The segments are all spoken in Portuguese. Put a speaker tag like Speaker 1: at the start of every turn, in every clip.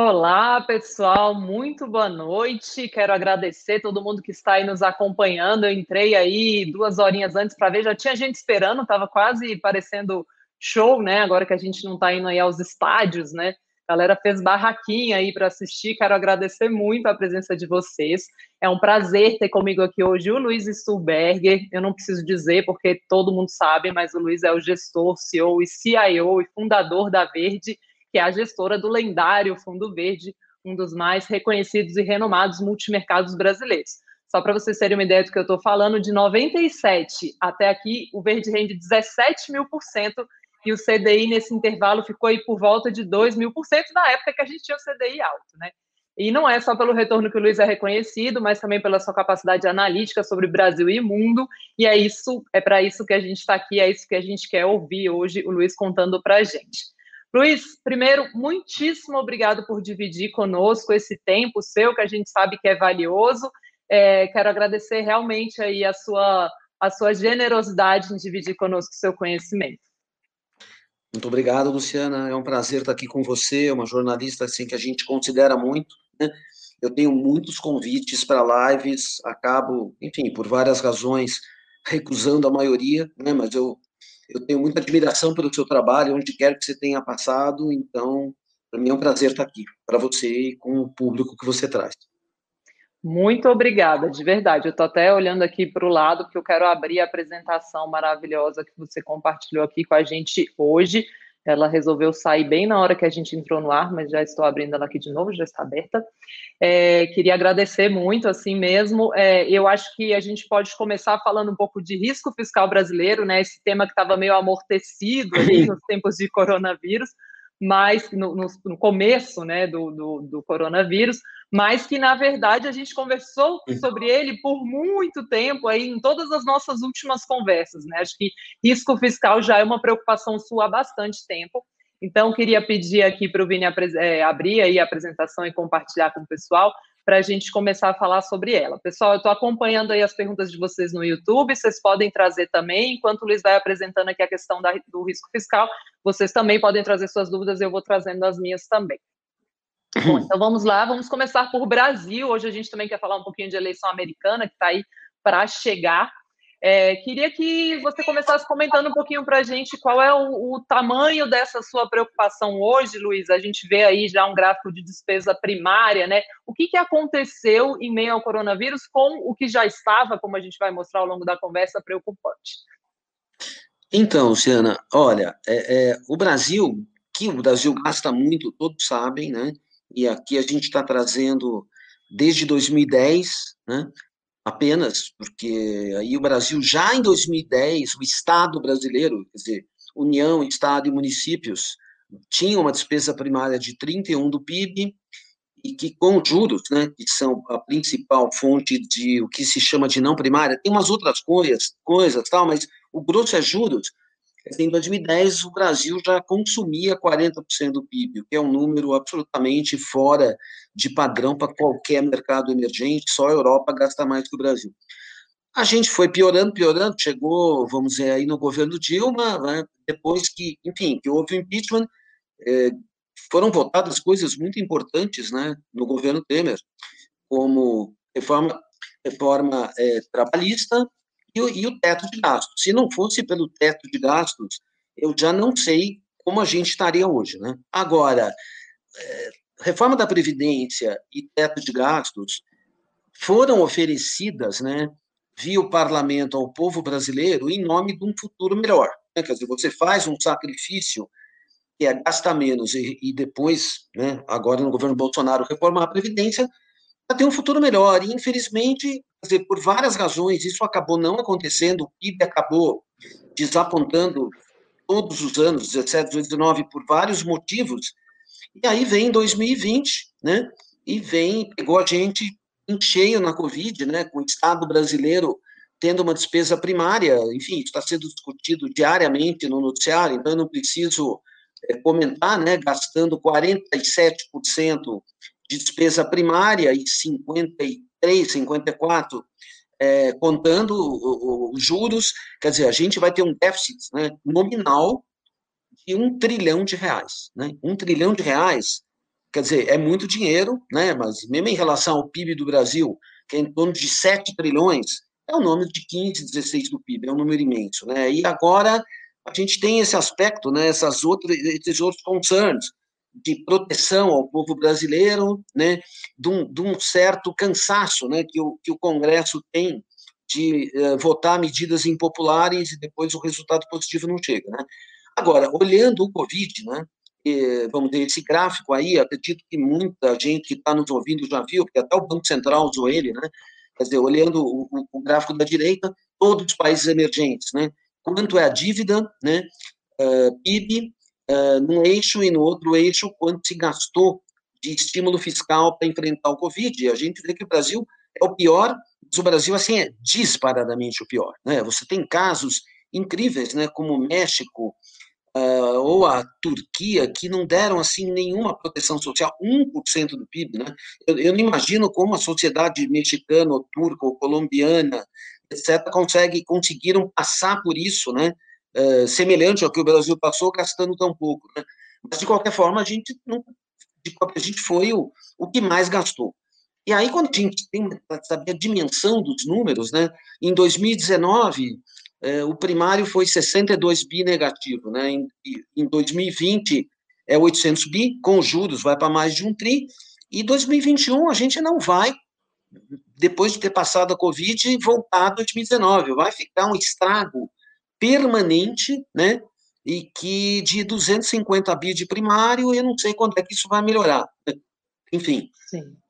Speaker 1: Olá, pessoal, muito boa noite. Quero agradecer todo mundo que está aí nos acompanhando. Eu entrei aí duas horinhas antes para ver, já tinha gente esperando, estava quase parecendo show, né? Agora que a gente não está indo aí aos estádios, né? A galera fez barraquinha aí para assistir. Quero agradecer muito a presença de vocês. É um prazer ter comigo aqui hoje o Luiz Stuberger. Eu não preciso dizer porque todo mundo sabe, mas o Luiz é o gestor, CEO e CIO e fundador da Verde é a gestora do lendário Fundo Verde, um dos mais reconhecidos e renomados multimercados brasileiros. Só para vocês terem uma ideia do que eu estou falando, de 97 até aqui, o Verde rende 17 mil por cento e o CDI nesse intervalo ficou aí por volta de 2 mil por cento na época que a gente tinha o CDI alto, né? E não é só pelo retorno que o Luiz é reconhecido, mas também pela sua capacidade analítica sobre Brasil e mundo. E é isso, é para isso que a gente está aqui, é isso que a gente quer ouvir hoje o Luiz contando para a gente. Luiz, primeiro, muitíssimo obrigado por dividir conosco esse tempo seu, que a gente sabe que é valioso. É, quero agradecer realmente aí a sua, a sua generosidade em dividir conosco seu conhecimento.
Speaker 2: Muito obrigado, Luciana. É um prazer estar aqui com você, uma jornalista assim que a gente considera muito. Né? Eu tenho muitos convites para lives, acabo, enfim, por várias razões, recusando a maioria, né? mas eu eu tenho muita admiração pelo seu trabalho, onde quer que você tenha passado, então, para mim é um prazer estar aqui, para você e com o público que você traz.
Speaker 1: Muito obrigada, de verdade. Eu estou até olhando aqui para o lado, porque eu quero abrir a apresentação maravilhosa que você compartilhou aqui com a gente hoje. Ela resolveu sair bem na hora que a gente entrou no ar, mas já estou abrindo ela aqui de novo, já está aberta. É, queria agradecer muito, assim mesmo. É, eu acho que a gente pode começar falando um pouco de risco fiscal brasileiro, né? Esse tema que estava meio amortecido ali nos tempos de coronavírus mas no, no, no começo né, do, do, do, coronavírus, mas que na verdade a gente conversou sobre ele por muito tempo aí em todas as nossas últimas conversas. Né? Acho que risco fiscal já é uma preocupação sua há bastante tempo. Então, queria pedir aqui para o Vini é, abrir aí a apresentação e compartilhar com o pessoal para a gente começar a falar sobre ela. Pessoal, eu estou acompanhando aí as perguntas de vocês no YouTube, vocês podem trazer também, enquanto o Luiz vai apresentando aqui a questão da, do risco fiscal, vocês também podem trazer suas dúvidas, eu vou trazendo as minhas também. Bom, então vamos lá, vamos começar por Brasil. Hoje a gente também quer falar um pouquinho de eleição americana, que está aí para chegar. É, queria que você começasse comentando um pouquinho para a gente qual é o, o, tamanho dessa sua preocupação hoje, Luiz. A gente vê aí já um gráfico de despesa primária, né? O que, que aconteceu em meio ao coronavírus com o que já estava, como a gente vai mostrar ao longo da conversa, preocupante?
Speaker 2: Então, Luciana, olha, é, é, o Brasil, que o Brasil gasta muito, todos sabem, né? E aqui a gente está trazendo desde 2010, né? apenas, porque aí o Brasil, já em 2010, o Estado brasileiro, quer dizer, União, Estado e municípios, tinha uma despesa primária de 31 do PIB, e que com juros, né, que são a principal fonte de o que se chama de não primária, tem umas outras coisas, coisas tal, mas o grosso é juros, em 2010, o Brasil já consumia 40% do PIB, que é um número absolutamente fora de padrão para qualquer mercado emergente, só a Europa gasta mais que o Brasil. A gente foi piorando, piorando, chegou, vamos dizer, aí no governo Dilma, né, depois que, enfim, que houve o impeachment, é, foram votadas coisas muito importantes né, no governo Temer, como reforma, reforma é, trabalhista, e e o teto de gastos. Se não fosse pelo teto de gastos, eu já não sei como a gente estaria hoje. Né? Agora, é, reforma da Previdência e teto de gastos foram oferecidas né, via o parlamento ao povo brasileiro em nome de um futuro melhor. Né? Quer dizer, você faz um sacrifício que é gastar menos e, e depois, né, agora no governo Bolsonaro, reformar a Previdência, para ter um futuro melhor. E, infelizmente, dizer, por várias razões, isso acabou não acontecendo, o PIB acabou desapontando todos os anos, 17, 18, 19, por vários motivos. E aí vem 2020, né? E vem, pegou a gente em cheio na Covid, né? Com o Estado brasileiro tendo uma despesa primária, enfim, está sendo discutido diariamente no noticiário, então eu não preciso é, comentar, né? Gastando 47% de despesa primária e 53, 54 é, contando os juros, quer dizer, a gente vai ter um déficit né, nominal de um trilhão de reais. Né? Um trilhão de reais, quer dizer, é muito dinheiro, né? Mas mesmo em relação ao PIB do Brasil, que é em torno de 7 trilhões, é um número de 15, 16 do PIB, é um número imenso, né? E agora a gente tem esse aspecto, né? Essas outras, esses outros concerns de proteção ao povo brasileiro, né? De um, de um certo cansaço, né? Que o, que o Congresso tem de uh, votar medidas impopulares e depois o resultado positivo não chega, né? Agora, olhando o Covid, né? vamos dizer, esse gráfico aí, acredito que muita gente que está nos ouvindo já viu, porque até o Banco Central usou ele, né? Quer dizer, olhando o, o, gráfico da direita, todos os países emergentes, né? Quanto é a dívida, né? Uh, PIB, uh, num eixo e no outro eixo, quanto se gastou de estímulo fiscal para enfrentar o Covid. A gente vê que o Brasil é o pior, mas o Brasil, assim, é disparadamente o pior, né? Você tem casos incríveis, né? Como o México, uh, ou a Turquia, que não deram assim nenhuma proteção social, 1% do PIB, né? Eu, eu não imagino como a sociedade mexicana, ou turca, ou colombiana, etc., consegue, conseguiram passar por isso, né? Uh, semelhante ao que o Brasil passou, gastando tão pouco, né? Mas, de qualquer forma, a gente, não, a gente foi o, o que mais gastou. E aí, quando a gente tem a dimensão dos números, né? Em 2019, é, o primário foi 62 bi negativo, né? Em, em 2020 é 800 bi, com juros vai para mais de um tri, e 2021 a gente não vai, depois de ter passado a Covid, voltar a 2019, vai ficar um estrago permanente, né? E que de 250 bi de primário, eu não sei quando é que isso vai melhorar. Enfim,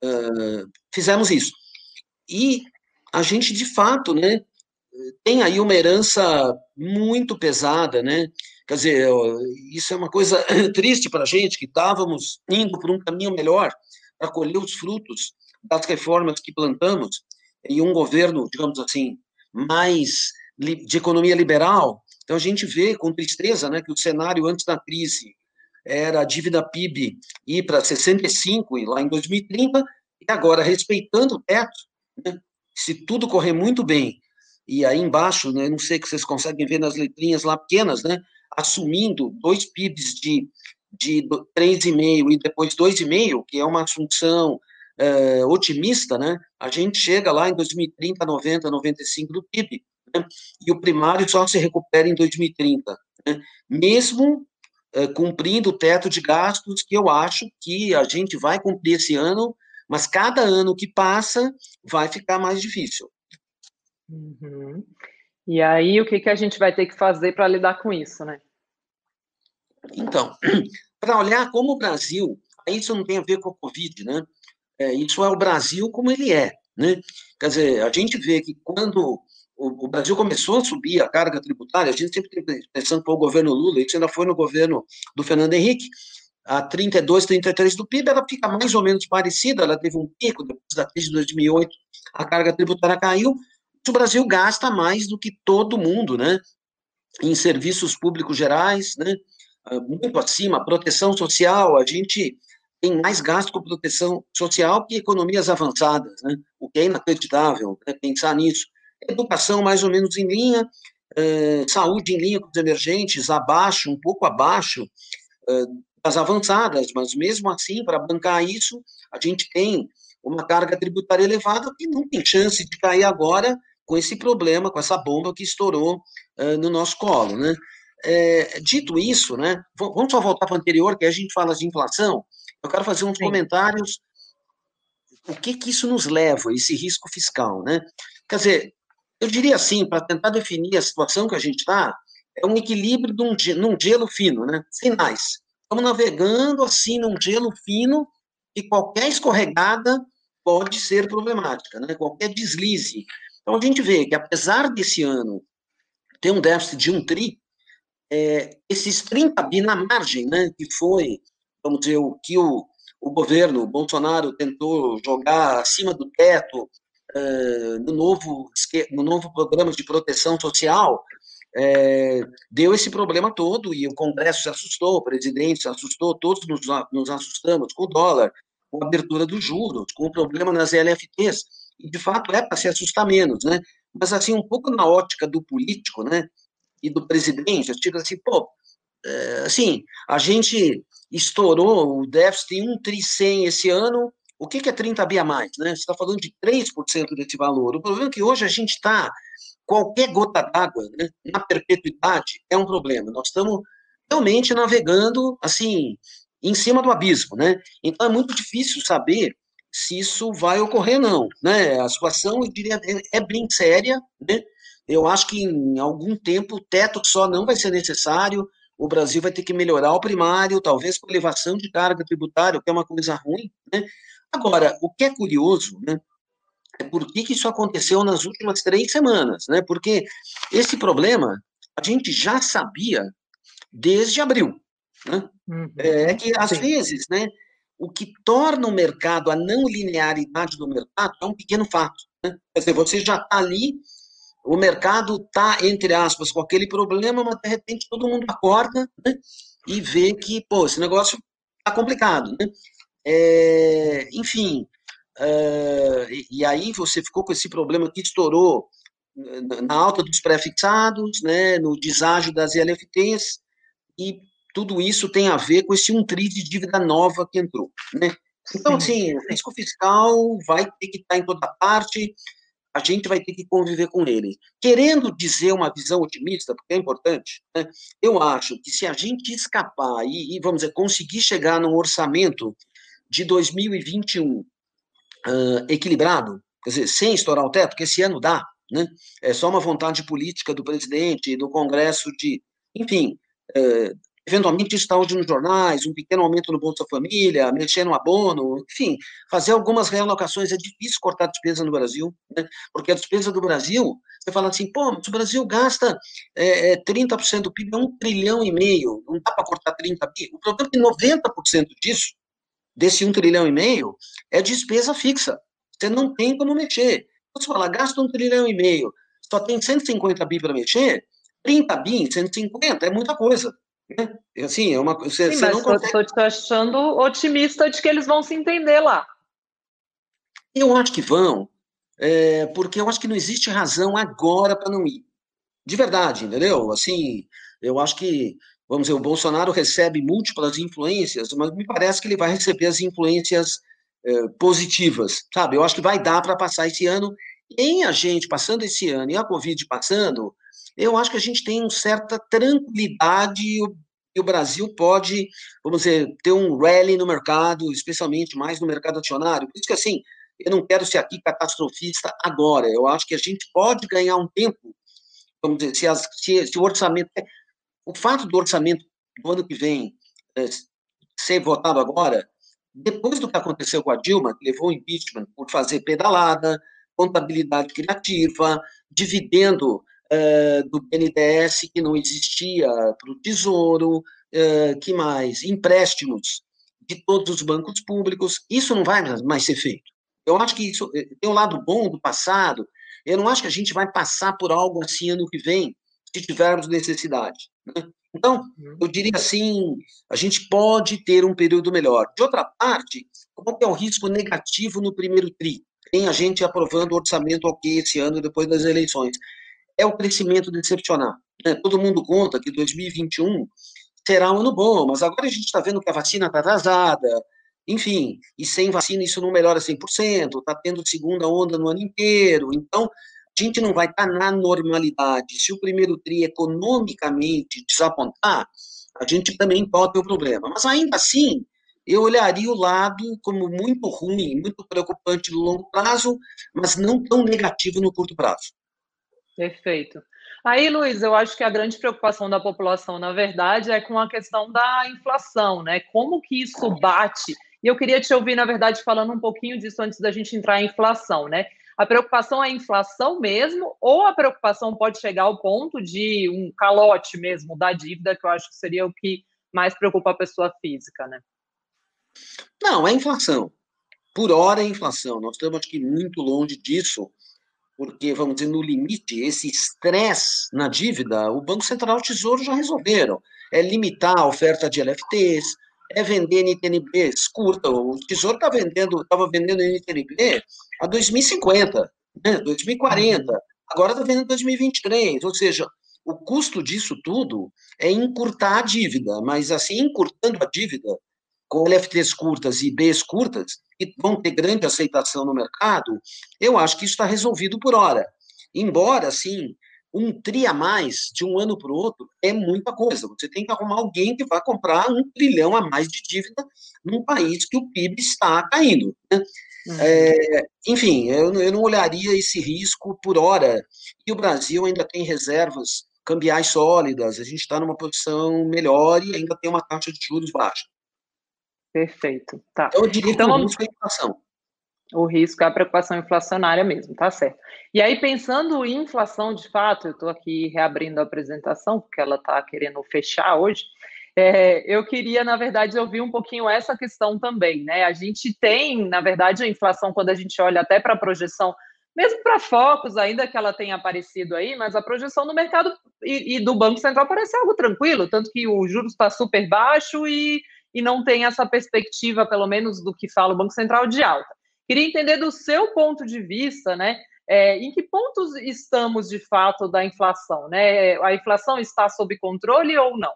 Speaker 2: uh, fizemos isso. E a gente, de fato, né, tem aí uma herança muito pesada, né? Quer dizer, isso é uma coisa triste para a gente, que estávamos indo por um caminho melhor para colher os frutos das reformas que plantamos em um governo, digamos assim, mais de economia liberal. Então a gente vê com tristeza, né, que o cenário antes da crise era a dívida PIB ir para 65 lá em 2030 e agora respeitando o teto, né, se tudo correr muito bem e aí embaixo, né, não sei que vocês conseguem ver nas letrinhas lá pequenas, né, assumindo dois PIBs de, de 3,5 e depois 2,5, que é uma assunção é, otimista, né, a gente chega lá em 2030, 90, 95 do PIB, né, e o primário só se recupera em 2030, né, mesmo é, cumprindo o teto de gastos que eu acho que a gente vai cumprir esse ano, mas cada ano que passa vai ficar mais difícil.
Speaker 1: Uhum. E aí, o que, que a gente vai ter que fazer para lidar com isso, né?
Speaker 2: Então, para olhar como o Brasil, isso não tem a ver com a Covid, né? É, isso é o Brasil como ele é, né? Quer dizer, a gente vê que quando o, o Brasil começou a subir a carga tributária, a gente sempre tem pensando que o governo Lula, isso ainda foi no governo do Fernando Henrique, a 32, 33 do PIB, ela fica mais ou menos parecida, ela teve um pico, depois da crise de 2008, a carga tributária caiu, o Brasil gasta mais do que todo mundo, né? Em serviços públicos gerais, né? Ah, muito acima, proteção social, a gente tem mais gasto com proteção social que economias avançadas, né? O que é inacreditável, né? pensar nisso. Educação mais ou menos em linha, eh, saúde em linha com os emergentes, abaixo, um pouco abaixo eh, das avançadas, mas mesmo assim, para bancar isso, a gente tem uma carga tributária elevada que não tem chance de cair agora com esse problema, com essa bomba que estourou uh, no nosso colo, né? É, dito isso, né, vamos só voltar para o anterior, que a gente fala de inflação, eu quero fazer uns Sim. comentários, o que que isso nos leva, esse risco fiscal, né? Quer dizer, eu diria assim, para tentar definir a situação que a gente está, é um equilíbrio de um, num gelo fino, né? Sinais. Estamos navegando assim num gelo fino e qualquer escorregada pode ser problemática, né? Qualquer deslize então, a gente vê que, apesar desse ano ter um déficit de um tri, é, esses 30 bi na margem, né, que foi, vamos dizer, o que o, o governo Bolsonaro tentou jogar acima do teto é, no, novo, no novo programa de proteção social, é, deu esse problema todo e o Congresso se assustou, o presidente se assustou, todos nos, nos assustamos com o dólar, com a abertura dos juros, com o problema nas LFTs e de fato é para se assustar menos, né? Mas assim, um pouco na ótica do político, né? E do presidente, digo assim, pô, é, assim, a gente estourou o déficit em 1 tri 100 esse ano, o que, é 30 bi a mais? Né? Você está falando de 3% desse valor. O problema é que hoje a gente está, qualquer gota d'água né, na perpetuidade é um problema. Nós estamos realmente navegando, assim, em cima do abismo, né? Então é muito difícil saber se isso vai ocorrer não, né? A situação, eu diria, é, é bem séria, né? Eu acho que em algum tempo o teto só não vai ser necessário, o Brasil vai ter que melhorar o primário, talvez com elevação de carga tributária, o que é uma coisa ruim, né? Agora, o que é curioso, né? É por que, que isso aconteceu nas últimas três semanas, né? Porque esse problema a gente já sabia desde abril, né? Uhum. É que, às Sim. vezes, né, o que torna o mercado, a não linearidade do mercado, é um pequeno fato. Né? Quer dizer, você já está ali, o mercado está, entre aspas, com aquele problema, mas de repente todo mundo acorda né, e vê que, pô, esse negócio está complicado. Né? É, enfim, é, e, aí você ficou com esse problema que estourou na alta dos pré-fixados, né, no deságio das ILFTs, e tudo isso tem a ver com esse um tri de dívida nova que entrou, né? Então, assim, o risco fiscal vai ter que estar em toda parte, a gente vai ter que conviver com ele. Querendo dizer uma visão otimista, porque é importante, né? eu acho que se a gente escapar e, e, vamos dizer, conseguir chegar num orçamento de 2021 uh, equilibrado, quer dizer, sem estourar o teto, porque esse ano dá, né? É só uma vontade política do presidente, do Congresso de, enfim, uh, Eventualmente, isso está hoje nos jornais, um pequeno aumento no Bolsa Família, mexer no abono, enfim, fazer algumas realocações. É difícil cortar despesa no Brasil, né? porque a despesa do Brasil, você fala assim, pô, mas o Brasil gasta é, 30% do PIB, é um trilhão e meio, não dá para cortar 30 bi. O problema é que 90% disso, desse um trilhão e meio, é despesa fixa. Você não tem como mexer. Você fala, gasta um trilhão e meio, só tem 150 bi para mexer, 30 bi, 150 é muita coisa. Né? Assim, é uma você,
Speaker 1: Sim, você não consegue... Estou te achando otimista de que eles vão se entender lá.
Speaker 2: Eu acho que vão, é, porque eu acho que não existe razão agora para não ir. De verdade, entendeu? Assim, eu acho que, vamos dizer, o Bolsonaro recebe múltiplas influências, mas me parece que ele vai receber as influências é, positivas, sabe? Eu acho que vai dar para passar esse ano. Em a gente passando esse ano e a Covid passando, eu acho que a gente tem uma certa tranquilidade e o, e o Brasil pode, vamos dizer, ter um rally no mercado, especialmente mais no mercado acionário. Por isso que, assim, eu não quero ser aqui catastrofista agora. Eu acho que a gente pode ganhar um tempo, vamos dizer, se, as, se, se o orçamento. O fato do orçamento do ano que vem é, ser votado agora, depois do que aconteceu com a Dilma, que levou o impeachment por fazer pedalada, contabilidade criativa, dividendo uh, do BNDES que não existia para o Tesouro, uh, que mais? Empréstimos de todos os bancos públicos, isso não vai mais ser feito. Eu acho que isso eh, tem um lado bom do passado, eu não acho que a gente vai passar por algo assim ano que vem, se tivermos necessidade. Né? Então, uhum. eu diria assim, a gente pode ter um período melhor. De outra parte, qual é o risco negativo no primeiro TRI? Tem a gente aprovando o orçamento ok esse ano, depois das eleições é o crescimento decepcionar. Né? Todo mundo conta que 2021 será um ano bom, mas agora a gente está vendo que a vacina está atrasada, enfim, e sem vacina isso não melhora 100%, está tendo segunda onda no ano inteiro, então a gente não vai estar tá na normalidade. Se o primeiro TRI economicamente desapontar, a gente também pode ter um problema. Mas ainda assim, eu olharia o lado como muito ruim, muito preocupante no longo prazo, mas não tão negativo no curto prazo.
Speaker 1: Perfeito. Aí, Luiz, eu acho que a grande preocupação da população, na verdade, é com a questão da inflação, né? Como que isso bate? E eu queria te ouvir, na verdade, falando um pouquinho disso antes da gente entrar em inflação, né? A preocupação é a inflação mesmo, ou a preocupação pode chegar ao ponto de um calote mesmo da dívida, que eu acho que seria o que mais preocupa a pessoa física, né?
Speaker 2: Não, é inflação. Por hora é inflação. Nós estamos, que, muito longe disso porque, vamos dizer, no limite, esse estresse na dívida, o Banco Central e o Tesouro já resolveram. É limitar a oferta de LFTs, é vender NTNBs curta. O Tesouro está vendendo, estava vendendo NTNB a 2050, né, 2040. Agora está vendendo 2023. Ou seja, o custo disso tudo é encurtar a dívida, mas assim, encurtando a dívida, com LFTs curtas e Bs curtas, que vão ter grande aceitação no mercado, eu acho que isso está resolvido por hora. Embora, assim, um tri a mais de um ano para o outro é muita coisa. Você tem que arrumar alguém que vai comprar um trilhão a mais de dívida num país que o PIB está caindo. Né? Uhum. É, enfim, eu, eu não olharia esse risco por hora. E o Brasil ainda tem reservas cambiais sólidas, a gente está numa posição melhor e ainda tem uma taxa de juros baixa.
Speaker 1: Perfeito. Tá.
Speaker 2: Então, eu diria então, que o risco é a inflação.
Speaker 1: O risco é a preocupação inflacionária mesmo, tá certo. E aí, pensando em inflação de fato, eu estou aqui reabrindo a apresentação, porque ela está querendo fechar hoje. É, eu queria, na verdade, ouvir um pouquinho essa questão também, né? A gente tem, na verdade, a inflação, quando a gente olha até para a projeção, mesmo para focos, ainda que ela tenha aparecido aí, mas a projeção do mercado e, e do Banco Central parece algo tranquilo, tanto que o juros está super baixo e, e não tem essa perspectiva, pelo menos do que fala o Banco Central, de alta. Queria entender do seu ponto de vista, né? É, em que pontos estamos de fato da inflação? Né? A inflação está sob controle ou não?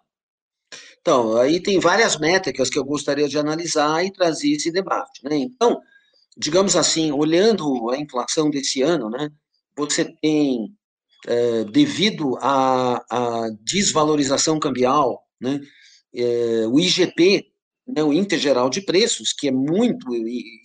Speaker 2: Então, aí tem várias métricas que eu gostaria de analisar e trazer esse debate. Né? Então, digamos assim, olhando a inflação desse ano, né, você tem, é, devido à, desvalorização cambial, né, é, o IGP né, o Índice Geral de Preços, que é muito,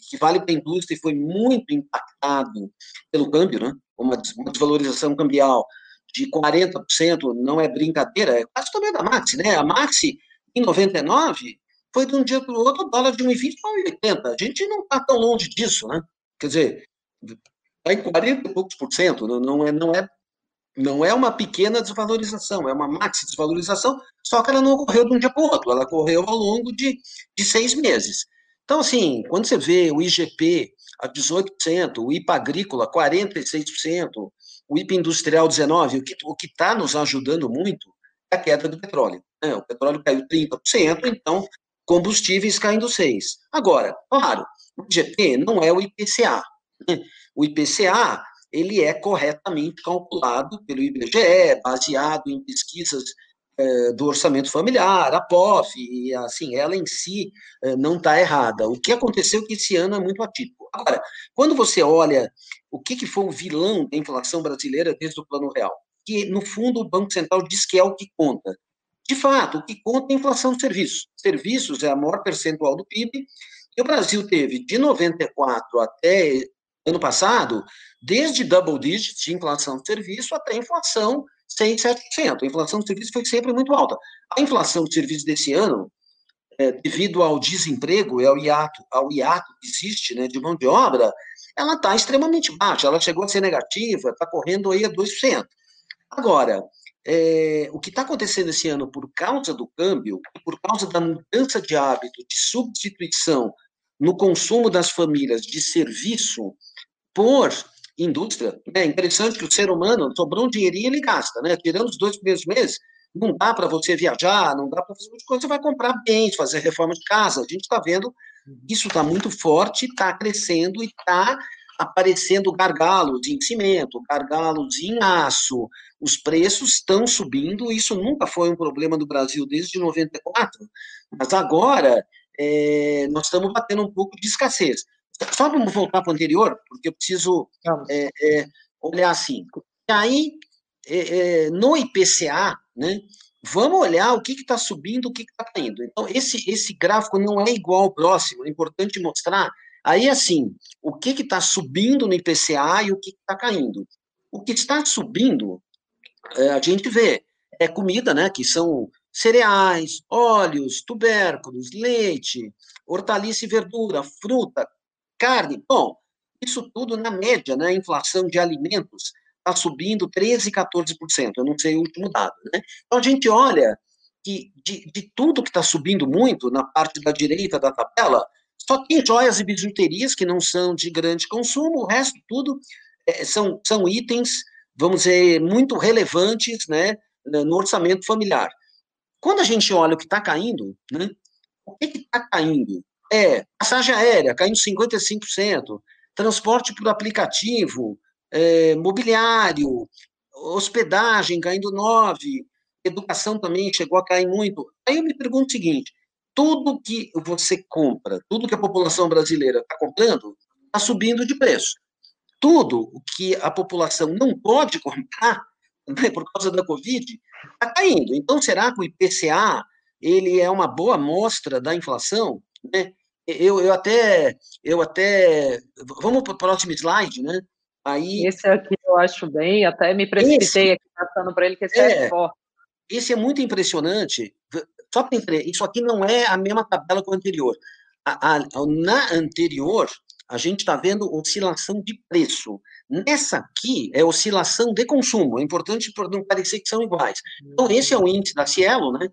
Speaker 2: que vale para a indústria e foi muito impactado pelo câmbio, né, uma desvalorização cambial de 40%, não é brincadeira, é quase também da Maxi, né? A Maxi, em 99, foi de um dia para o outro dólar de 1,20 para 1,80. A gente não está tão longe disso, né? Quer dizer, está em 40 e poucos por cento, não é, não é não é uma pequena desvalorização, é uma maxi desvalorização, só que ela não ocorreu de um dia para o outro, ela ocorreu ao longo de, de seis meses. Então, assim, quando você vê o IGP a 18%, o IPA agrícola 46%, o IPA industrial 19%, o que está nos ajudando muito é a queda do petróleo. Né? O petróleo caiu 30%, então combustíveis caindo 6%. Agora, claro, o IGP não é o IPCA. Né? O IPCA ele é corretamente calculado pelo IBGE, baseado em pesquisas é, do orçamento familiar, a POF, e assim, ela em si é, não está errada. O que aconteceu é que esse ano é muito atípico. Agora, quando você olha o que, que foi o vilão da inflação brasileira desde o Plano Real, que no fundo o Banco Central diz que é o que conta. De fato, o que conta é a inflação de serviços. Serviços é a maior percentual do PIB, e o Brasil teve de 94 até ano passado, desde double digits de inflação de serviço até inflação 6, 7%. A inflação de serviços foi sempre muito alta. A inflação de serviços desse ano, é, devido ao desemprego e ao hiato, ao hiato que existe né, de mão de obra, ela está extremamente baixa. Ela chegou a ser negativa, está correndo aí a 2%. Agora, é, o que está acontecendo esse ano por causa do câmbio, por causa da mudança de hábito, de substituição no consumo das famílias de serviço por indústria. É interessante que o ser humano sobrou um dinheirinho ele gasta, né? Tirando os dois primeiros meses, não dá para você viajar, não dá para fazer muita coisa, você vai comprar bens, fazer reforma de casa. A gente está vendo isso está muito forte, está crescendo e está aparecendo gargalos em cimento, gargalos em aço, os preços estão subindo, isso nunca foi um problema do Brasil desde 94, mas agora é, nós estamos batendo um pouco de escassez. Só vamos voltar para o anterior, porque eu preciso é, é, olhar assim. E aí, é, é no IPCA, né, vamos olhar o que está subindo, o que está caindo. Então, esse, esse gráfico não é igual ao próximo, é importante mostrar. Aí, assim, o que está subindo no IPCA e o que está caindo. O que está subindo, é, a gente vê, é comida, né, que são cereais, óleos, tubérculos, leite, hortaliça e verdura, fruta, carne. Bom, isso tudo na média, né? A inflação de alimentos está subindo 13%, 14%. Eu não sei o último dado, né? Então a gente olha que de, de tudo que está subindo muito na parte da direita da tabela, só tem joias e bijuterias que não são de grande consumo, o resto tudo é, são, são itens, vamos dizer, muito relevantes né, no orçamento familiar. Quando a gente olha o que está caindo, né, o que está caindo? É, passagem aérea caindo 55%, transporte por aplicativo, é, mobiliário, hospedagem caindo 9, educação também chegou a cair muito. Aí eu me pergunto o seguinte: tudo que você compra, tudo que a população brasileira está comprando, está subindo de preço. Tudo o que a população não pode comprar, né, por causa da Covid, está caindo. Então, será que o IPCA ele é uma boa amostra da inflação? Né? Eu, eu até, eu até, vamos para o próximo slide, né?
Speaker 1: Aí, esse aqui eu acho bem, até me precipitei esse, aqui passando para ele, que esse é, é forte.
Speaker 2: Esse é muito impressionante. Só para entender, isso aqui não é a mesma tabela que o anterior. A, a, na anterior, a gente está vendo oscilação de preço. Nessa aqui é oscilação de consumo. É importante por não parecer que são iguais. Então, esse é o índice da Cielo, né?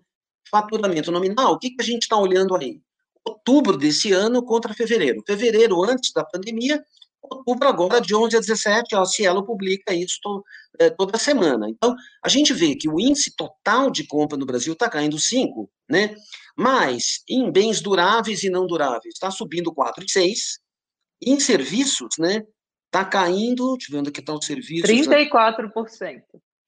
Speaker 2: Faturamento nominal. O que, que a gente está olhando aí? Outubro desse ano contra fevereiro. Fevereiro, antes da pandemia, outubro agora, de 11 a 17, a Cielo publica isso é, toda semana. Então, a gente vê que o índice total de compra no Brasil está caindo 5, né? Mas em bens duráveis e não duráveis está subindo 4,6. Em serviços, né? Está caindo, deixa eu ver onde que está o serviço.
Speaker 1: 34%.
Speaker 2: Né?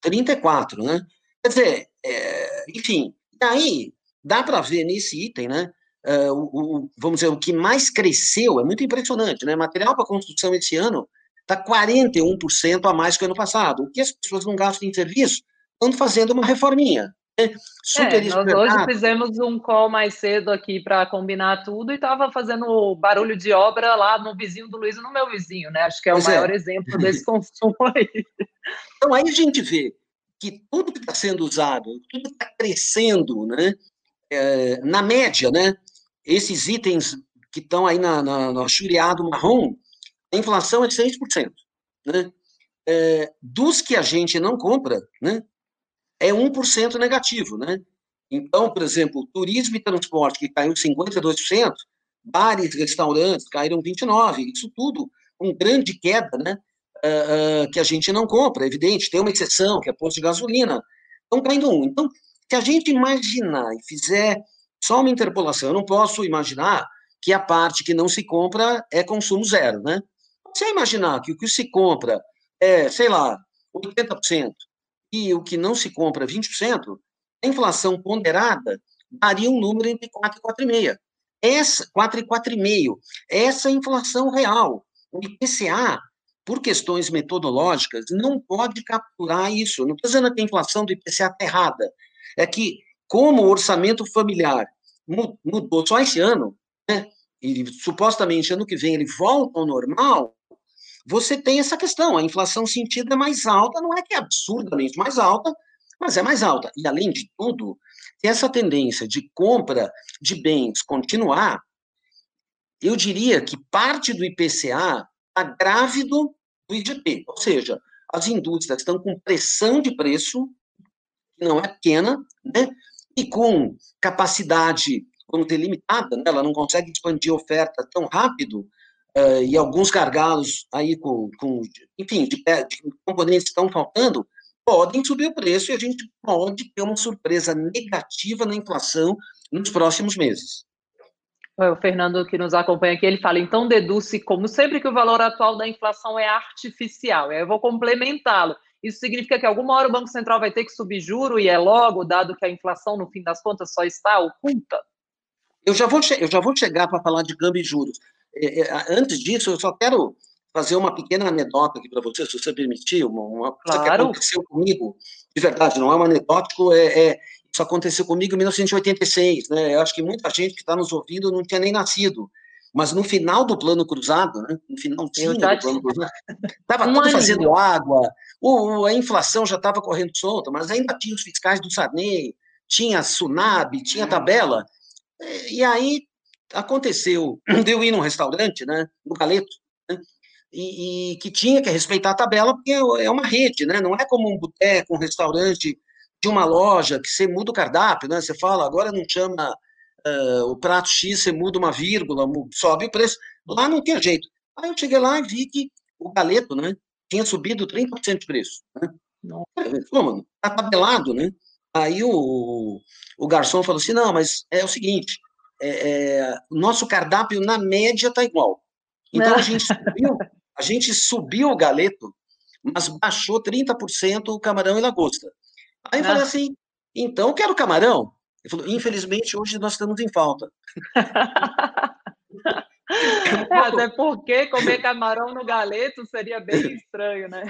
Speaker 2: 34%, né? Quer dizer, é, enfim, aí dá para ver nesse item, né? Uh, o, o, vamos dizer, o que mais cresceu, é muito impressionante, né? Material para construção esse ano está 41% a mais que o ano passado. O que as pessoas não gastam em serviço estão fazendo uma reforminha. Né?
Speaker 1: Super é, nós hoje fizemos um call mais cedo aqui para combinar tudo e estava fazendo barulho de obra lá no vizinho do Luiz e no meu vizinho, né? Acho que é pois o maior é. exemplo desse consumo aí.
Speaker 2: Então aí a gente vê que tudo que está sendo usado, tudo está crescendo, né? É, na média, né? Esses itens que estão aí na, na, no chureado marrom, a inflação é de 6%. Né? É, dos que a gente não compra, né, é 1% negativo. Né? Então, por exemplo, turismo e transporte, que caiu 52%, bares restaurantes caíram 29%, isso tudo com grande queda, né? Uh, uh, que a gente não compra, é evidente, tem uma exceção, que é posto de gasolina, estão caindo um. Então, se a gente imaginar e fizer só uma interpolação, eu não posso imaginar que a parte que não se compra é consumo zero, né? Você imaginar que o que se compra é, sei lá, 80% e o que não se compra 20%, a inflação ponderada daria um número entre 4 e 4,5. Essa, 4 e 4,5. Essa é inflação real. O IPCA, por questões metodológicas, não pode capturar isso. Não estou dizendo que a inflação do IPCA está errada. É que, como o orçamento familiar mudou só esse ano, né, e supostamente ano que vem ele volta ao normal, você tem essa questão, a inflação sentida é mais alta, não é que é absurdamente mais alta, mas é mais alta. E, além de tudo, essa tendência de compra de bens continuar, eu diria que parte do IPCA está grávido do IGP, ou seja, as indústrias estão com pressão de preço, que não é pequena, né? E com capacidade, vamos ter limitada, né? ela não consegue expandir oferta tão rápido, uh, e alguns gargalos aí com, com enfim, de, de componentes que estão faltando, podem subir o preço e a gente pode ter uma surpresa negativa na inflação nos próximos meses.
Speaker 1: O Fernando, que nos acompanha aqui, ele fala, então deduz-se, como sempre, que o valor atual da inflação é artificial. Eu vou complementá-lo. Isso significa que alguma hora o Banco Central vai ter que subir juro e é logo, dado que a inflação, no fim das contas, só está oculta?
Speaker 2: Eu já vou, eu já vou chegar para falar de câmbio e juros. É, é, antes disso, eu só quero fazer uma pequena anedota aqui para você, se você permitir, uma, uma coisa que aconteceu comigo, de verdade, não é um anedótico, é, é, isso aconteceu comigo em 1986, né? Eu acho que muita gente que está nos ouvindo não tinha nem nascido. Mas no final do plano cruzado, né? no finalzinho do plano cruzado, estava tudo fazendo água, o, a inflação já estava correndo solta, mas ainda tinha os fiscais do Sarney, tinha a Sunab, tinha a tabela. E aí aconteceu de eu ir num restaurante, né, no Galeto, né, e, e, que tinha que respeitar a tabela, porque é uma rede, né, não é como um boteco, um restaurante de uma loja, que você muda o cardápio, né, você fala, agora não chama uh, o prato X, você muda uma vírgula, sobe o preço, lá não tinha jeito. Aí eu cheguei lá e vi que o Galeto, né, tinha subido 30% de preço, né, como, tá tabelado, né, aí o, o garçom falou assim, não, mas é o seguinte, é, é, nosso cardápio, na média, está igual. Então, a gente, subiu, a gente subiu o galeto, mas baixou 30% o camarão e lagosta. Aí eu falei ah. assim, então quero camarão. Ele falou, infelizmente hoje nós estamos em falta.
Speaker 1: Até porque comer camarão no galeto seria bem estranho, né?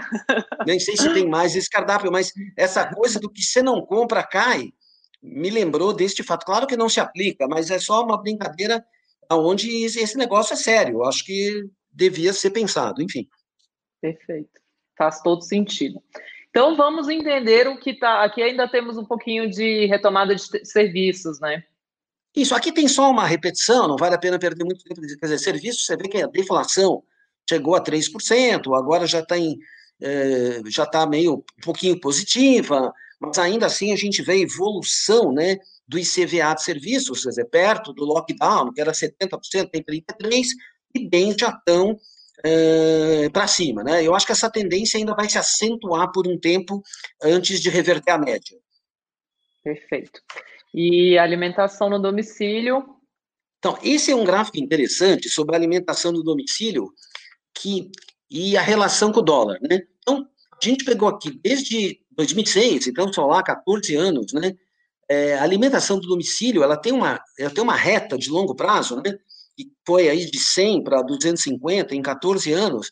Speaker 2: Nem sei se tem mais esse cardápio, mas essa coisa do que você não compra cai, me lembrou deste fato. Claro que não se aplica, mas é só uma brincadeira onde esse negócio é sério. Acho que devia ser pensado, enfim.
Speaker 1: Perfeito. Faz todo sentido. Então vamos entender o que está. Aqui ainda temos um pouquinho de retomada de serviços, né?
Speaker 2: Isso, aqui tem só uma repetição, não vale a pena perder muito tempo. Quer dizer, serviço, você vê que a deflação chegou a 3%, agora já está é, já está meio um pouquinho positiva, mas ainda assim a gente vê evolução né, do ICVA de serviços, quer dizer, perto do lockdown, que era 70%, tem 33%, e bens já estão é, para cima. Né? Eu acho que essa tendência ainda vai se acentuar por um tempo antes de reverter a média.
Speaker 1: Perfeito. E alimentação no domicílio?
Speaker 2: Então, esse é um gráfico interessante sobre a alimentação no domicílio que, e a relação com o dólar, né? Então, a gente pegou aqui desde 2006, então só lá 14 anos, né? É, a alimentação do domicílio, ela tem uma, ela tem uma reta de longo prazo, né? Que foi aí de 100 para 250 em 14 anos.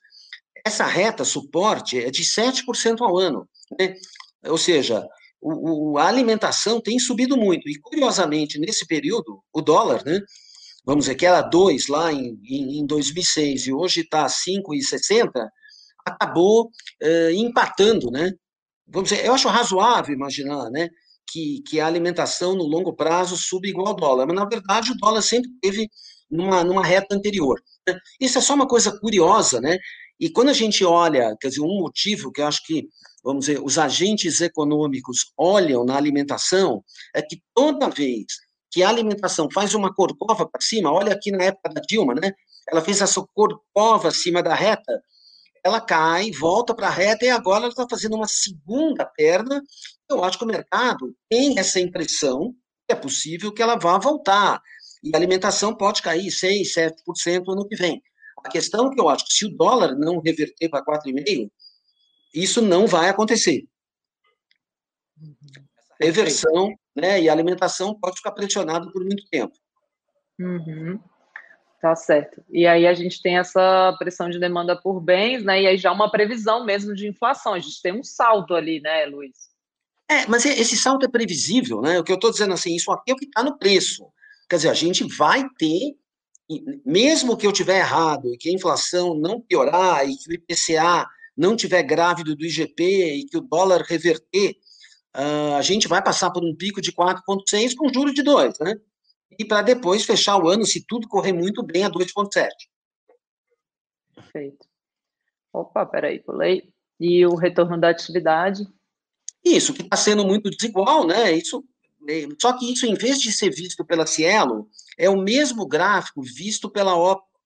Speaker 2: Essa reta suporte é de 7% ao ano, né? Ou seja, o, o, a alimentação tem subido muito. E, curiosamente, nesse período, o dólar, né, vamos dizer que era 2 lá em, em, em 2006 e hoje está 5,60, acabou eh, empatando, né? Vamos dizer, eu acho razoável imaginar, né, que, que a alimentação no longo prazo suba igual ao dólar, mas na verdade o dólar sempre teve numa, numa reta anterior. Né? Isso é só uma coisa curiosa, né? E quando a gente olha, quer dizer, um motivo que eu acho que vamos dizer, os agentes econômicos olham na alimentação, é que toda vez que a alimentação faz uma corcova para cima, olha aqui na época da Dilma, né? Ela fez essa corcova acima da reta, ela cai, volta para a reta e agora ela está fazendo uma segunda perna. Eu acho que o mercado tem essa impressão que é possível que ela vá voltar. E a alimentação pode cair 6, 7% no ano que vem. A questão que eu acho que se o dólar não reverter para 4,5%, isso não vai acontecer. Essa reversão né, e alimentação pode ficar pressionado por muito tempo.
Speaker 1: Uhum. Tá certo. E aí a gente tem essa pressão de demanda por bens, né? E aí já uma previsão mesmo de inflação. A gente tem um salto ali, né, Luiz?
Speaker 2: É, mas esse salto é previsível, né? O que eu estou dizendo assim, isso aqui é o que está no preço. Quer dizer, a gente vai ter, mesmo que eu tiver errado e que a inflação não piorar e que o IPCA não tiver grávido do IGP e que o dólar reverter, uh, a gente vai passar por um pico de 4,6 com juros de 2, né? E para depois fechar o ano, se tudo correr muito bem, a 2,7.
Speaker 1: Perfeito. Opa, peraí, pulei. E o retorno da atividade?
Speaker 2: Isso, que está sendo muito desigual, né? Isso, só que isso, em vez de ser visto pela Cielo, é o mesmo gráfico visto pela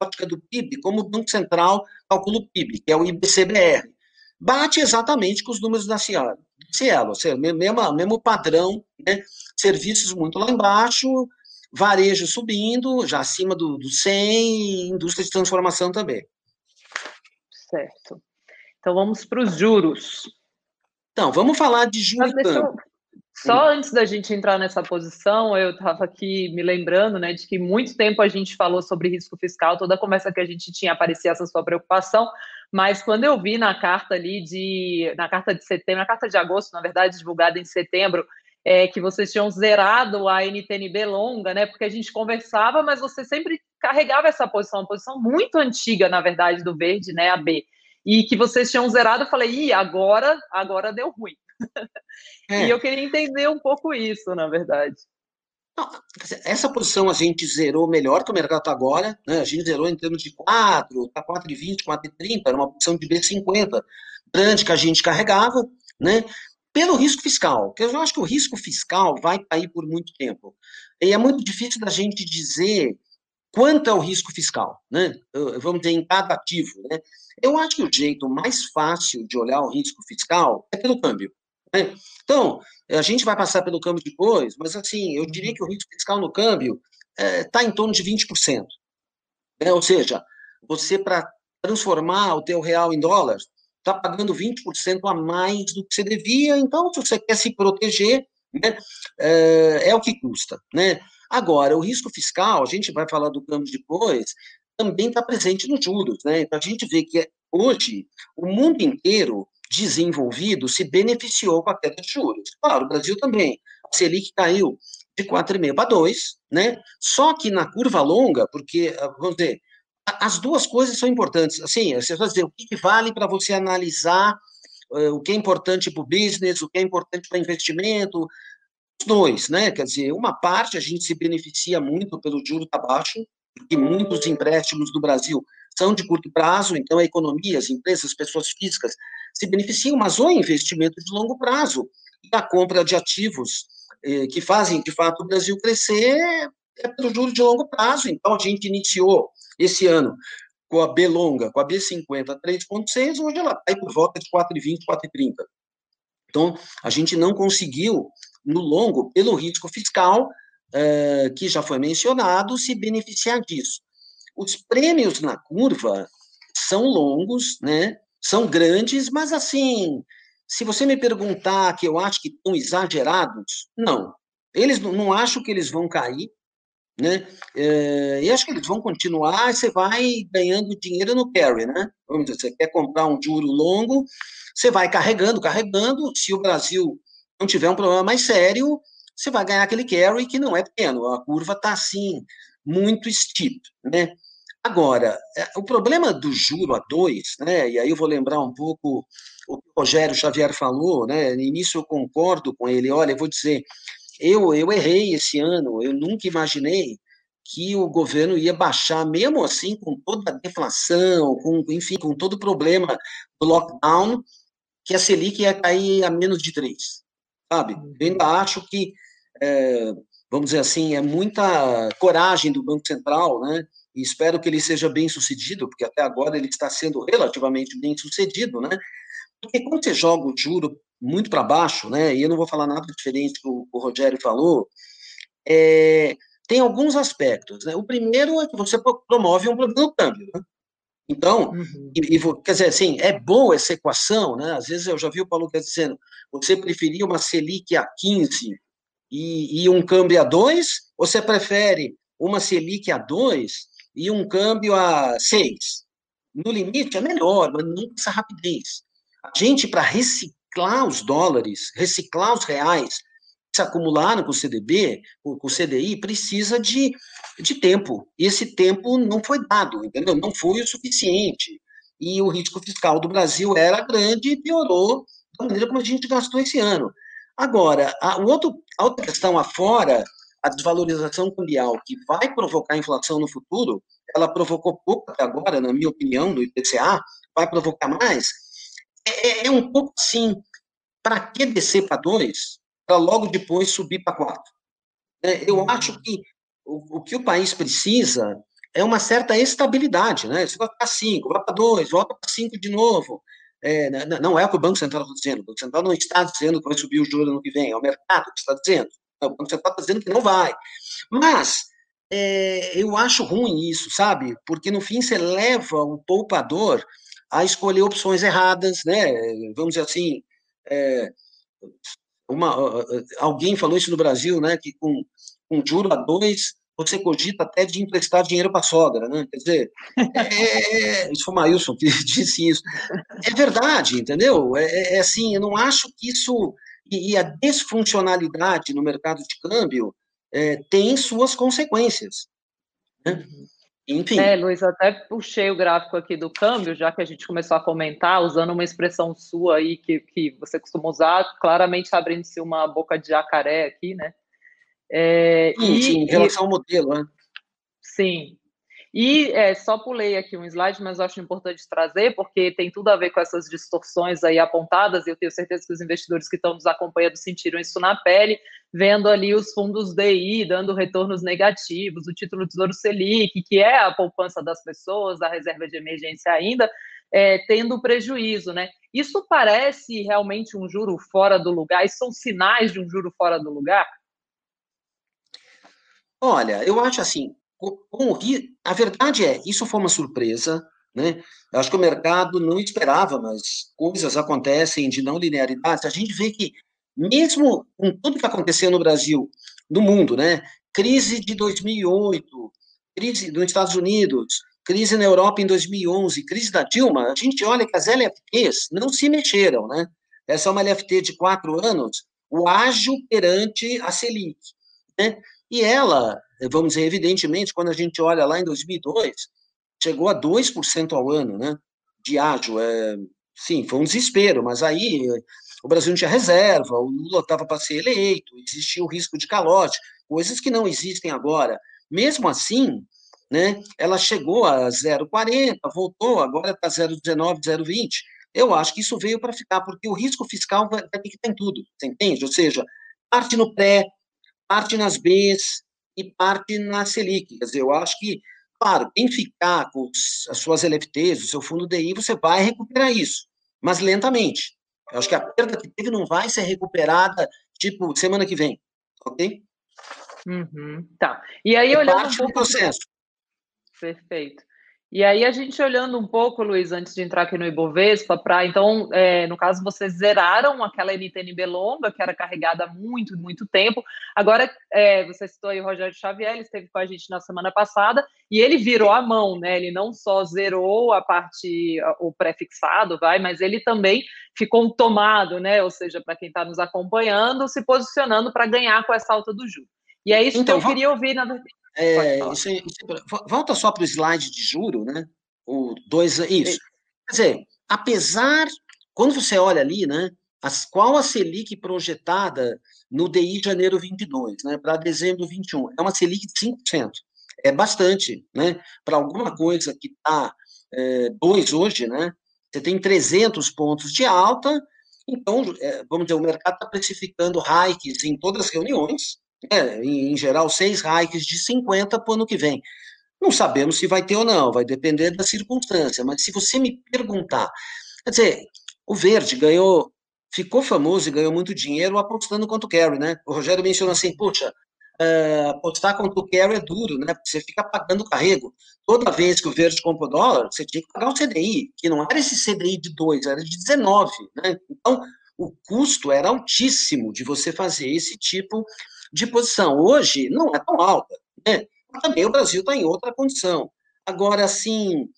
Speaker 2: ótica do PIB, como o Banco Central calcula o PIB, que é o IBCBR. Bate exatamente com os números da Cielo, Cielo ou seja, mesmo, mesmo padrão, né? serviços muito lá embaixo, varejo subindo, já acima do, do 100, e indústria de transformação também.
Speaker 1: Certo. Então vamos para os juros.
Speaker 2: Então, vamos falar de juros.
Speaker 1: Só antes da gente entrar nessa posição, eu estava aqui me lembrando, né, de que muito tempo a gente falou sobre risco fiscal, toda conversa que a gente tinha aparecia essa sua preocupação, mas quando eu vi na carta ali de, na carta de setembro, na carta de agosto, na verdade, divulgada em setembro, é, que vocês tinham zerado a NTNB longa, né, porque a gente conversava, mas você sempre carregava essa posição, uma posição muito antiga, na verdade, do verde, né, a B, e que vocês tinham zerado, eu falei, ih, agora, agora deu ruim. É. E eu queria entender um pouco isso, na verdade.
Speaker 2: Essa posição a gente zerou melhor que o mercado está agora, né? a gente zerou em termos de 4, está 4,20, 4,30, era uma posição de B50 grande que a gente carregava, né? pelo risco fiscal, porque eu acho que o risco fiscal vai cair por muito tempo. E é muito difícil da gente dizer quanto é o risco fiscal, né? vamos dizer, em cada ativo. Né? Eu acho que o jeito mais fácil de olhar o risco fiscal é pelo câmbio. Né? Então, a gente vai passar pelo câmbio depois, mas assim, eu diria que o risco fiscal no câmbio está é, em torno de 20%. Né? Ou seja, você para transformar o teu real em dólar, está pagando 20% a mais do que você devia, então, se você quer se proteger, né, é, é o que custa, né? Agora, o risco fiscal, a gente vai falar do câmbio depois, também está presente nos juros, né? Então, a gente vê que hoje o mundo inteiro desenvolvido se beneficiou com a queda de juros. Claro, o Brasil também. A Selic caiu de 4,5 para 2, né? Só que na curva longa, porque, ah, vamos dizer, as duas coisas são importantes. Assim, você vai dizer, o que vale para você analisar uh, o que é importante para o business, o que é importante para investimento, os dois, né? Quer dizer, uma parte a gente se beneficia muito pelo juro tá baixo, porque muitos empréstimos do Brasil são de curto prazo, então a economia, as empresas, as pessoas físicas se beneficiam, mas o investimento de longo prazo e a compra de ativos eh, que fazem, de fato, o Brasil crescer é pelo juro de longo prazo. Então, a gente iniciou esse ano com a B longa, com a B50 3,6, hoje ela está por volta de 4,20, 4,30. Então, a gente não conseguiu, no longo, pelo risco fiscal, eh, que já foi mencionado, se beneficiar disso. Os prêmios na curva são longos, né? São grandes, mas assim, se você me perguntar que eu acho que estão exagerados, não. Eles não, não acho que eles vão cair, né? É, e acho que eles vão continuar, você vai ganhando dinheiro no carry, né? Vamos dizer, você quer comprar um juro longo, você vai carregando, carregando, se o Brasil não tiver um problema mais sério, você vai ganhar aquele carry que não é pequeno, a curva está assim, muito steep, né? Agora, é, o problema do juro a dois, né, e aí eu vou lembrar um pouco o que o Rogério Xavier falou, né, no início eu concordo com ele, olha, eu vou dizer, eu, eu errei esse ano, eu nunca imaginei que o governo ia baixar, mesmo assim, com toda a deflação, com, enfim, com todo o problema do lockdown, que a Selic ia cair a menos de três, sabe? Eu ainda acho que, é, vamos dizer assim, é muita coragem do Banco Central, né, e espero que ele seja bem sucedido, porque até agora ele está sendo relativamente bem sucedido, né? Porque quando você joga o juro muito para baixo, né? E eu não vou falar nada diferente do que o, Rogério falou, é, tem alguns aspectos, né? O primeiro é que você promove um problema no câmbio, né? Então, uhum. e, e, quer dizer, assim, é boa essa equação, né? Às vezes eu já vi o Paulo dizendo, você preferia uma Selic a 15 e, e um câmbio a 2, ou você prefere uma Selic a 2 e um câmbio a seis. No limite é melhor, mas não com essa rapidez. A gente, para reciclar os dólares, reciclar os reais que se acumularam com o CDB, com o CDI, precisa de, de tempo. E esse tempo não foi dado, entendeu? Não foi o suficiente. E o risco fiscal do Brasil era grande e piorou da maneira como a gente gastou esse ano. Agora, a, o outro, a outra questão afora a desvalorização cambial que vai provocar inflação no futuro, ela provocou pouco até agora, na minha opinião, do IPCA, vai provocar mais, é, é, é um pouco assim, para que descer para 2, para logo depois subir para 4? É, eu acho que o, o, que o país precisa é uma certa estabilidade, né? Você vai para 5, vai para 2, volta para 5 de novo. É, não é o que o Banco Central está dizendo, o Banco Central não está dizendo que vai subir o juro no que vem, é o mercado que está dizendo. O Banco Central está dizendo que não vai. Mas é, eu acho ruim isso, sabe? Porque no fim você leva o poupador a escolher opções erradas, né? Vamos dizer assim, é, uma, alguém falou isso no Brasil, né? Que com, com juro a dois você cogita até de emprestar dinheiro para a sogra, né? Quer dizer, é, é, isso foi o Maílson que disse isso. É verdade, entendeu? É, é, é assim, eu não acho que isso e, a desfuncionalidade no mercado de câmbio é, tem suas consequências. Né? Uhum.
Speaker 1: Enfim. É, Luiz, até puxei o gráfico aqui do câmbio, já que a gente começou a comentar, usando uma expressão sua aí que, que você costuma usar, claramente abrindo-se uma boca de jacaré aqui, né?
Speaker 2: É, sim, e, sim, em relação e, ao modelo, né?
Speaker 1: Sim, e é, só pulei aqui um slide, mas acho importante trazer, porque tem tudo a ver com essas distorções aí apontadas, e eu tenho certeza que os investidores que estão nos acompanhando sentiram isso na pele, vendo ali os fundos DI dando retornos negativos, o título Tesouro Selic, que é a poupança das pessoas, a reserva de emergência ainda, é, tendo prejuízo, né? Isso parece realmente um juro fora do lugar? Isso são sinais de um juro fora do lugar?
Speaker 2: Olha, eu acho assim, com, a verdade é, isso foi uma surpresa, né? Eu acho que o mercado não esperava, mas coisas acontecem de não linearidade. A gente vê que, mesmo com tudo que aconteceu no Brasil, no mundo, né? Crise de 2008, crise nos Estados Unidos, crise na Europa em 2011, crise da Dilma, a gente olha que as LFTs não se mexeram, né? Essa é uma LFT de quatro anos, o ágil perante a Selic, né? E ela, vamos dizer, evidentemente, quando a gente olha lá em 2002, chegou a 2% ao ano, né? De ágil. É, sim, foi um desespero, mas aí o Brasil não tinha reserva, o Lula estava para ser eleito, existia o risco de calote, coisas que não existem agora. Mesmo assim, né, ela chegou a 0,40, voltou, agora está 0,19, 0,20. Eu acho que isso veio para ficar, porque o risco fiscal vai, ter que estar em tudo, você entende? Ou seja, parte no pré, parte nas Bs e parte na Selic. Quer dizer, eu acho que, claro, quem ficar com as suas LFTs, o seu fundo DI, você vai recuperar isso, mas lentamente. Eu acho que a perda que teve não vai ser recuperada, tipo, semana que vem, ok?
Speaker 1: Uhum, tá. E aí, é olhando
Speaker 2: parte um pouco... do processo.
Speaker 1: Perfeito. E aí, a gente olhando um pouco, Luiz, antes de entrar aqui no Ibovespa, para então, é, no caso, vocês zeraram aquela NTNB longa, que era carregada há muito, muito tempo. Agora, é, você citou aí o Rogério Xavier, ele esteve com a gente na semana passada, e ele virou a mão, né? Ele não só zerou a parte, o pré-fixado, vai, mas ele também ficou tomado, né? Ou seja, para quem está nos acompanhando, se posicionando para ganhar com essa alta do juro. E é isso então, que eu queria ouvir, na verdade.
Speaker 2: É, isso, isso, volta só para o slide de juro, né? O dois, isso. Quer dizer, apesar, quando você olha ali, né? As, qual a Selic projetada no DI janeiro 22, né? Para dezembro 21? É uma Selic de 5%. É bastante, né? Para alguma coisa que está 2 é, hoje, né? Você tem 300 pontos de alta, então, é, vamos dizer, o mercado está precificando hikes em todas as reuniões, né, em, geral, seis hikes de 50 para o ano que vem. Não sabemos se vai ter ou não, vai depender da circunstância, mas se você me perguntar, quer dizer, o Verde ganhou, ficou famoso e ganhou muito dinheiro apostando contra o Carry, né? O Rogério mencionou assim, puxa, uh, apostar contra o é duro, né? Porque você fica pagando carrego. Toda vez que o Verde comprou dólar, você tinha que pagar o CDI, que não era esse CDI de 2, era de 19, né? Então, o custo era altíssimo de você fazer esse tipo de posição. Hoje não é tão alta, né? Também o Brasil está em outra condição. Agora, assim,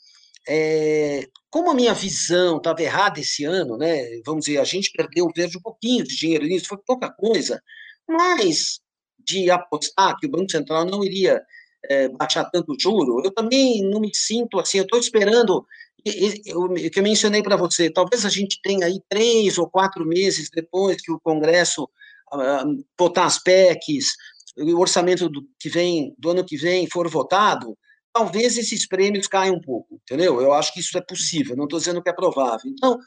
Speaker 2: é, como a minha visão estava errada esse ano, né? Vamos dizer, a gente perdeu o verde um pouquinho de dinheiro nisso, foi pouca coisa, mas de apostar que o Banco Central não iria é, baixar tanto juro, eu também não me sinto assim, eu estou esperando, o que eu mencionei para você, talvez a gente tenha aí três ou quatro meses depois que o Congresso votar as PECs, o orçamento do, que vem, do ano que vem for votado, talvez esses prêmios caiam um pouco, entendeu? Eu acho que isso é possível, não estou dizendo que é provável. Então,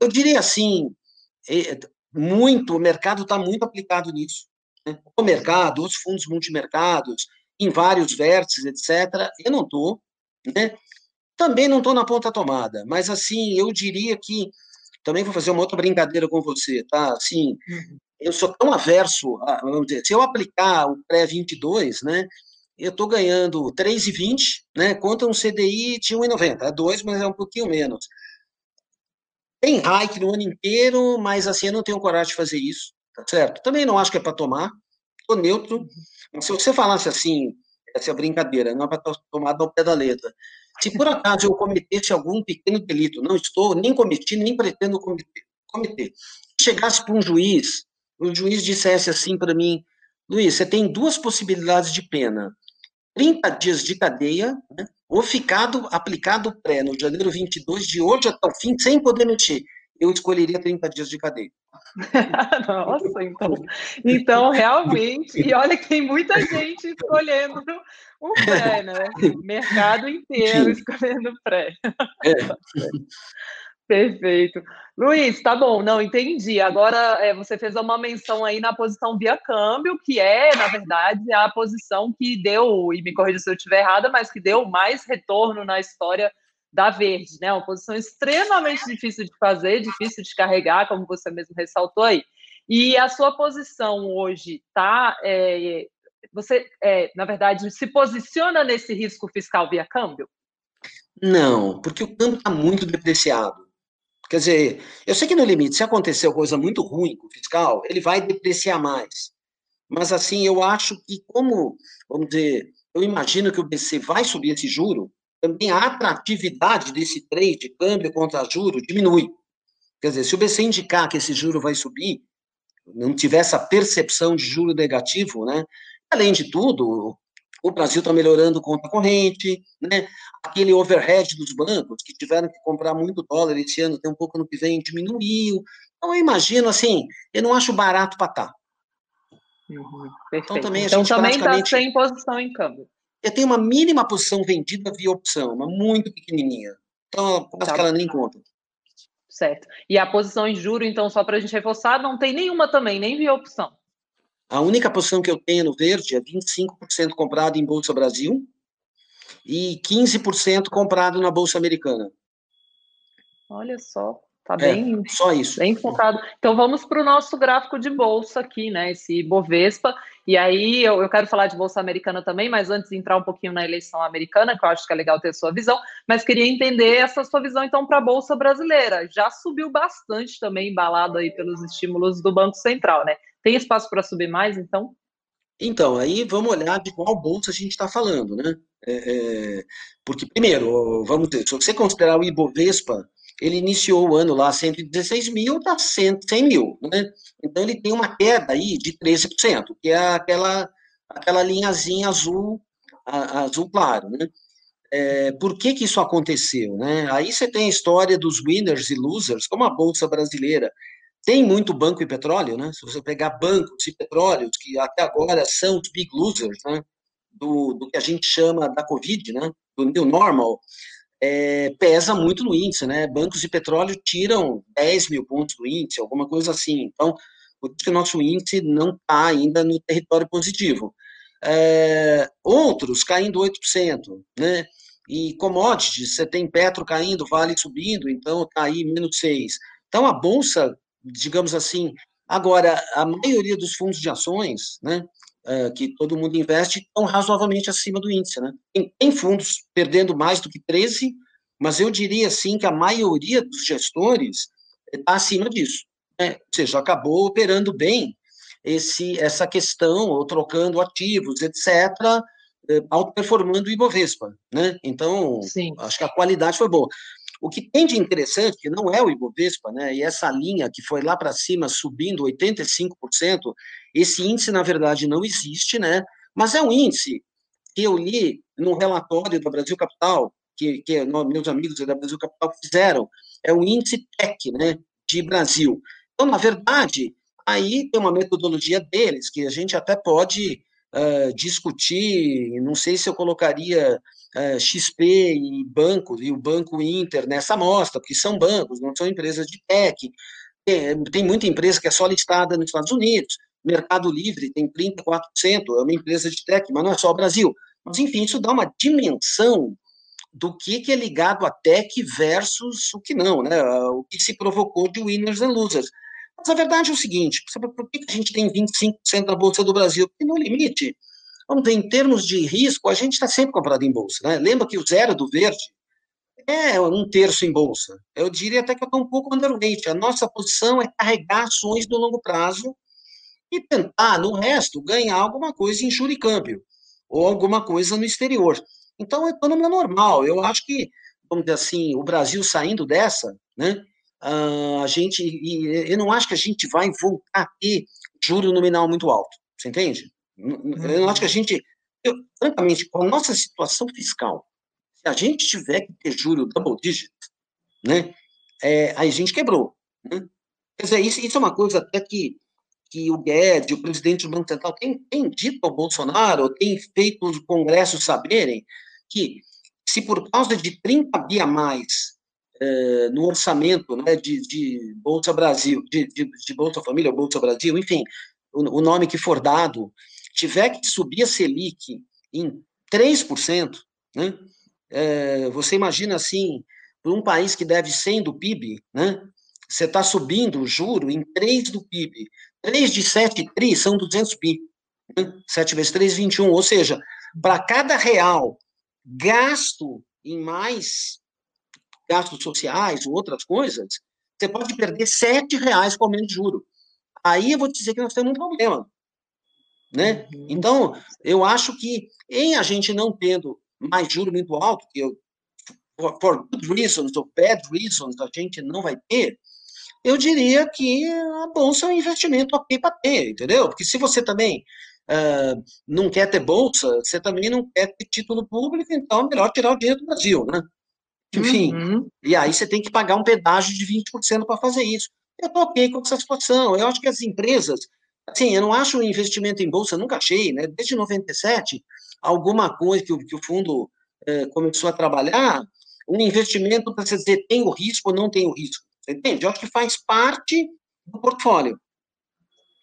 Speaker 2: eu diria assim, é, muito, o mercado está muito aplicado nisso. Né? O mercado, os fundos multimercados, em vários vértices, etc., eu não estou, né? Também não estou na ponta tomada, mas assim, eu diria que também vou fazer uma outra brincadeira com você, tá? Assim, uhum eu sou tão averso, a, vamos dizer, se eu aplicar o pré-22, né, eu estou ganhando 3,20, né, contra um CDI de 1,90, é 2, mas é um pouquinho menos. Tem hike no ano inteiro, mas assim, eu não tenho coragem de fazer isso, tá certo? Também não acho que é para tomar, estou neutro, mas se você falasse assim, essa é brincadeira, não é para tomar ao pé da letra, se por acaso eu cometesse algum pequeno delito, não estou, nem cometi, nem pretendo cometer, cometer chegasse para um juiz o juiz dissesse assim para mim, Luiz, você tem duas possibilidades de pena, 30 dias de cadeia, né, ou ficado aplicado pré no janeiro 22, de hoje até o fim, sem poder mexer. Eu escolheria 30 dias de cadeia.
Speaker 1: Nossa, então, então realmente, e olha que tem muita gente escolhendo o pré, né? Mercado inteiro escolhendo pré. É. Perfeito. Luiz, tá bom, não entendi. Agora é, você fez uma menção aí na posição via câmbio, que é, na verdade, a posição que deu, e me corrija se eu estiver errada, mas que deu mais retorno na história da Verde, né? Uma posição extremamente difícil de fazer, difícil de carregar, como você mesmo ressaltou aí. E a sua posição hoje tá. É, você, é, na verdade, se posiciona nesse risco fiscal via câmbio?
Speaker 2: Não, porque o câmbio está muito depreciado. Quer dizer, eu sei que no limite, se aconteceu coisa muito ruim com o fiscal, ele vai depreciar mais. Mas, assim, eu acho que, como, vamos dizer, eu imagino que o BC vai subir esse juro, também a atratividade desse trade, câmbio contra juro, diminui. Quer dizer, se o BC indicar que esse juro vai subir, não tiver essa percepção de juro negativo, né? Além de tudo, o Brasil está melhorando conta corrente, né? Aquele overhead dos bancos que tiveram que comprar muito dólar esse ano, tem um pouco no que vem, diminuiu. Então, eu imagino, assim, eu não acho barato para estar. Tá.
Speaker 1: Uhum, então, também, então, também está sem posição em câmbio.
Speaker 2: Eu tenho uma mínima posição vendida via opção, uma muito pequenininha. Então, acho tá. que ela nem conta.
Speaker 1: Certo. E a posição em juro, então, só para a gente reforçar, não tem nenhuma também, nem via opção.
Speaker 2: A única posição que eu tenho no verde é 25% comprado em Bolsa Brasil e 15% comprado na Bolsa Americana.
Speaker 1: Olha só, tá é, bem,
Speaker 2: só isso.
Speaker 1: bem focado. Então vamos para o nosso gráfico de bolsa aqui, né? Esse Bovespa. E aí eu, eu, quero falar de bolsa americana também, mas antes de entrar um pouquinho na eleição americana, que eu acho que é legal ter sua visão, mas queria entender essa sua visão então para a bolsa brasileira. Já subiu bastante também, embalado aí pelos estímulos do Banco Central, né? Tem espaço para subir mais, então?
Speaker 2: Então, aí vamos olhar de qual bolsa a gente está falando, né? É, é, porque, primeiro, vamos se você considerar o Ibovespa, ele iniciou o ano lá 116 mil, está 100, 100 mil, né? Então, ele tem uma queda aí de 13%, que é aquela, aquela linhazinha azul, a, azul claro, né? É, por que que isso aconteceu, né? Aí você tem a história dos winners e losers, como a Bolsa Brasileira tem muito banco e petróleo, né? Se você pegar bancos e petróleos, que até agora são os big losers, né? Do, do que a gente chama da Covid, né? Do new normal, é, pesa muito no índice, né? Bancos de petróleo tiram 10 mil pontos do índice, alguma coisa assim. Então, por isso que o nosso índice não está ainda no território positivo. É, outros caindo 8%, né? E commodities, você tem Petro caindo, Vale subindo, então está aí menos 6%. Então, a Bolsa digamos assim, agora, a maioria dos fundos de ações, né, uh, que todo mundo investe, estão razoavelmente acima do índice, né? Tem, tem fundos perdendo mais do que 13, mas eu diria, assim, que a maioria dos gestores está acima disso, né? Ou seja, acabou operando bem esse, essa questão, ou trocando ativos, etc., eh, outperformando o Ibovespa, né? Então, Sim. acho que a qualidade foi boa. O que tem de interessante, que não é o Ibovespa, né, e essa linha que foi lá para cima subindo 85%, esse índice, na verdade, não existe, né, mas é um índice que eu li no relatório da Brasil Capital, que, que meus amigos da Brasil Capital fizeram, é o índice TEC, né, de Brasil. Então, na verdade, aí tem uma metodologia deles, que a gente até pode uh, discutir, não sei se eu colocaria uh, XP e bancos, e o Banco Inter nessa amostra, porque são bancos, não são empresas de tech. Tem, muita empresa que é só listada nos Estados Unidos, Mercado Livre tem 34%, é uma empresa de tech, mas não é só o Brasil. Mas, enfim, isso dá uma dimensão do que, que é ligado a tech versus o que não, né? O que se provocou de winners and losers. Mas a verdade é o seguinte: por que a gente tem 25% da Bolsa do Brasil? Porque no limite, vamos ver, em termos de risco, a gente está sempre comprado em Bolsa. Né? Lembra que o zero do verde é um terço em Bolsa. Eu diria até que eu estou um pouco underweight. A nossa posição é carregar ações do longo prazo e tentar, no resto, ganhar alguma coisa em juro e câmbio, ou alguma coisa no exterior. Então, é economia normal. Eu acho que, vamos dizer assim, o Brasil saindo dessa, né? uh, a gente, eu não acho que a gente vai voltar a ter juro nominal muito alto, você entende? Eu acho que a gente, eu, francamente, com a nossa situação fiscal, se a gente tiver que ter juro double digit, né, é, aí a gente quebrou, né? Quer dizer, isso, isso é uma coisa até que, que o Guedes, o presidente do Banco Central, tem, tem dito ao Bolsonaro, tem feito os congressos saberem que se por causa de 30 bi a mais é, no orçamento né, de, de, Bolsa Brasil, de, de, de, Bolsa Família, Bolsa Brasil, enfim, o, o, nome que for dado, tiver que subir a Selic em 3%, né, é, você imagina assim, para um país que deve 100 do PIB, né, você está subindo o juro em 3 do PIB. 3 de 7 tri são 200 bi. Né? 7 vezes 3, 21. Ou seja, para cada real gasto em mais gastos sociais ou outras coisas, você pode perder sete reais com aumento de juro. Aí eu vou te dizer que nós temos um problema. Né? Uhum. Então, eu acho que em a gente não tendo mais juro muito alto, que eu, for, for good reasons ou bad reasons, a gente não vai ter, eu diria que a bolsa é um investimento ok para ter, entendeu? Porque se você também uh, não quer ter bolsa, você também não quer ter título público, então é melhor tirar o dinheiro do Brasil, né? Enfim, uhum. e aí você tem que pagar um pedágio de 20% para fazer isso. Eu estou ok com essa situação. Eu acho que as empresas, assim, eu não acho o investimento em bolsa, nunca achei, né? Desde 97, alguma coisa que o, que o fundo eh, começou a trabalhar, um investimento para você dizer tem o risco ou não tem o risco. Você entende? Eu acho que faz parte do portfólio.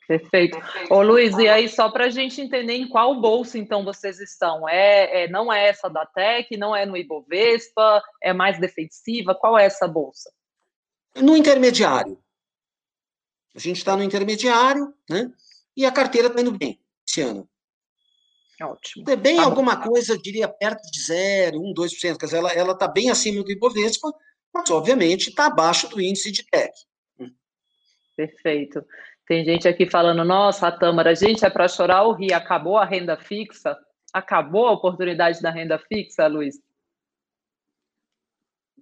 Speaker 1: Perfeito. Ô Luiz, e aí só para a gente entender em qual bolsa então vocês estão? É, é, não é essa da Tec, não é no Ibovespa, é mais defensiva? Qual é essa bolsa?
Speaker 2: No intermediário. A gente está no intermediário, né? E a carteira está indo bem esse ano.
Speaker 1: Ótimo.
Speaker 2: É bem tá alguma bom. coisa, diria, perto de zero, 1, 2%. Quer dizer, ela está bem acima do Ibovespa, mas obviamente está abaixo do índice de tech.
Speaker 1: Perfeito. Tem gente aqui falando, nossa, a Tâmara, gente, é para chorar ou rir? Acabou a renda fixa? Acabou a oportunidade da renda fixa, Luiz?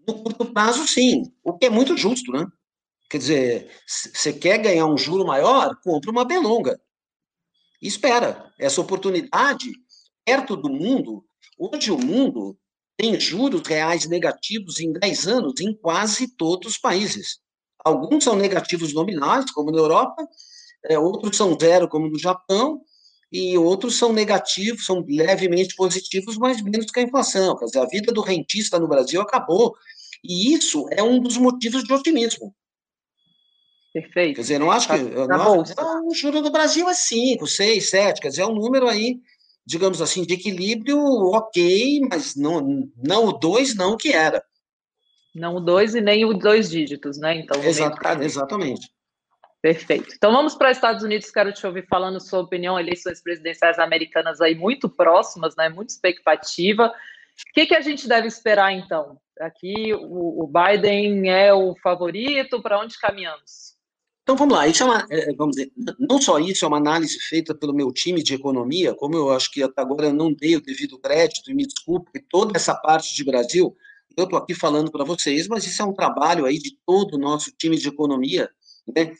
Speaker 2: No curto prazo, sim. O que é muito justo, né? Quer dizer, você quer ganhar um juro maior? Compra uma belonga. espera. Essa oportunidade, perto do mundo, hoje o mundo tem juros reais negativos em 10 anos em quase todos os países. Alguns são negativos nominais, como na Europa, é, outros são zero, como no Japão, e outros são negativos, são levemente positivos, mas menos que a inflação. Quer dizer, a vida do rentista no Brasil acabou. E isso é um dos motivos de otimismo.
Speaker 1: Perfeito.
Speaker 2: Quer dizer, não acho que. Tá, não acho, o juro do Brasil é 5, 6, 7, quer dizer, é um número aí digamos assim, de equilíbrio ok, mas não, não o dois não que era.
Speaker 1: Não o dois e nem o dois dígitos, né? Então,
Speaker 2: exatamente.
Speaker 1: Perfeito. Então vamos para os Estados Unidos, quero te ouvir falando sua opinião, eleições presidenciais americanas aí muito próximas, né? Muita expectativa. O que, que a gente deve esperar então? Aqui o, o Biden é o favorito, para onde caminhamos?
Speaker 2: Então vamos lá, isso é uma, é, vamos dizer, não só isso, é uma análise feita pelo meu time de economia, como eu acho que até agora eu não dei o devido crédito, e me desculpe, toda essa parte de Brasil, eu estou aqui falando para vocês, mas isso é um trabalho aí de todo o nosso time de economia, né,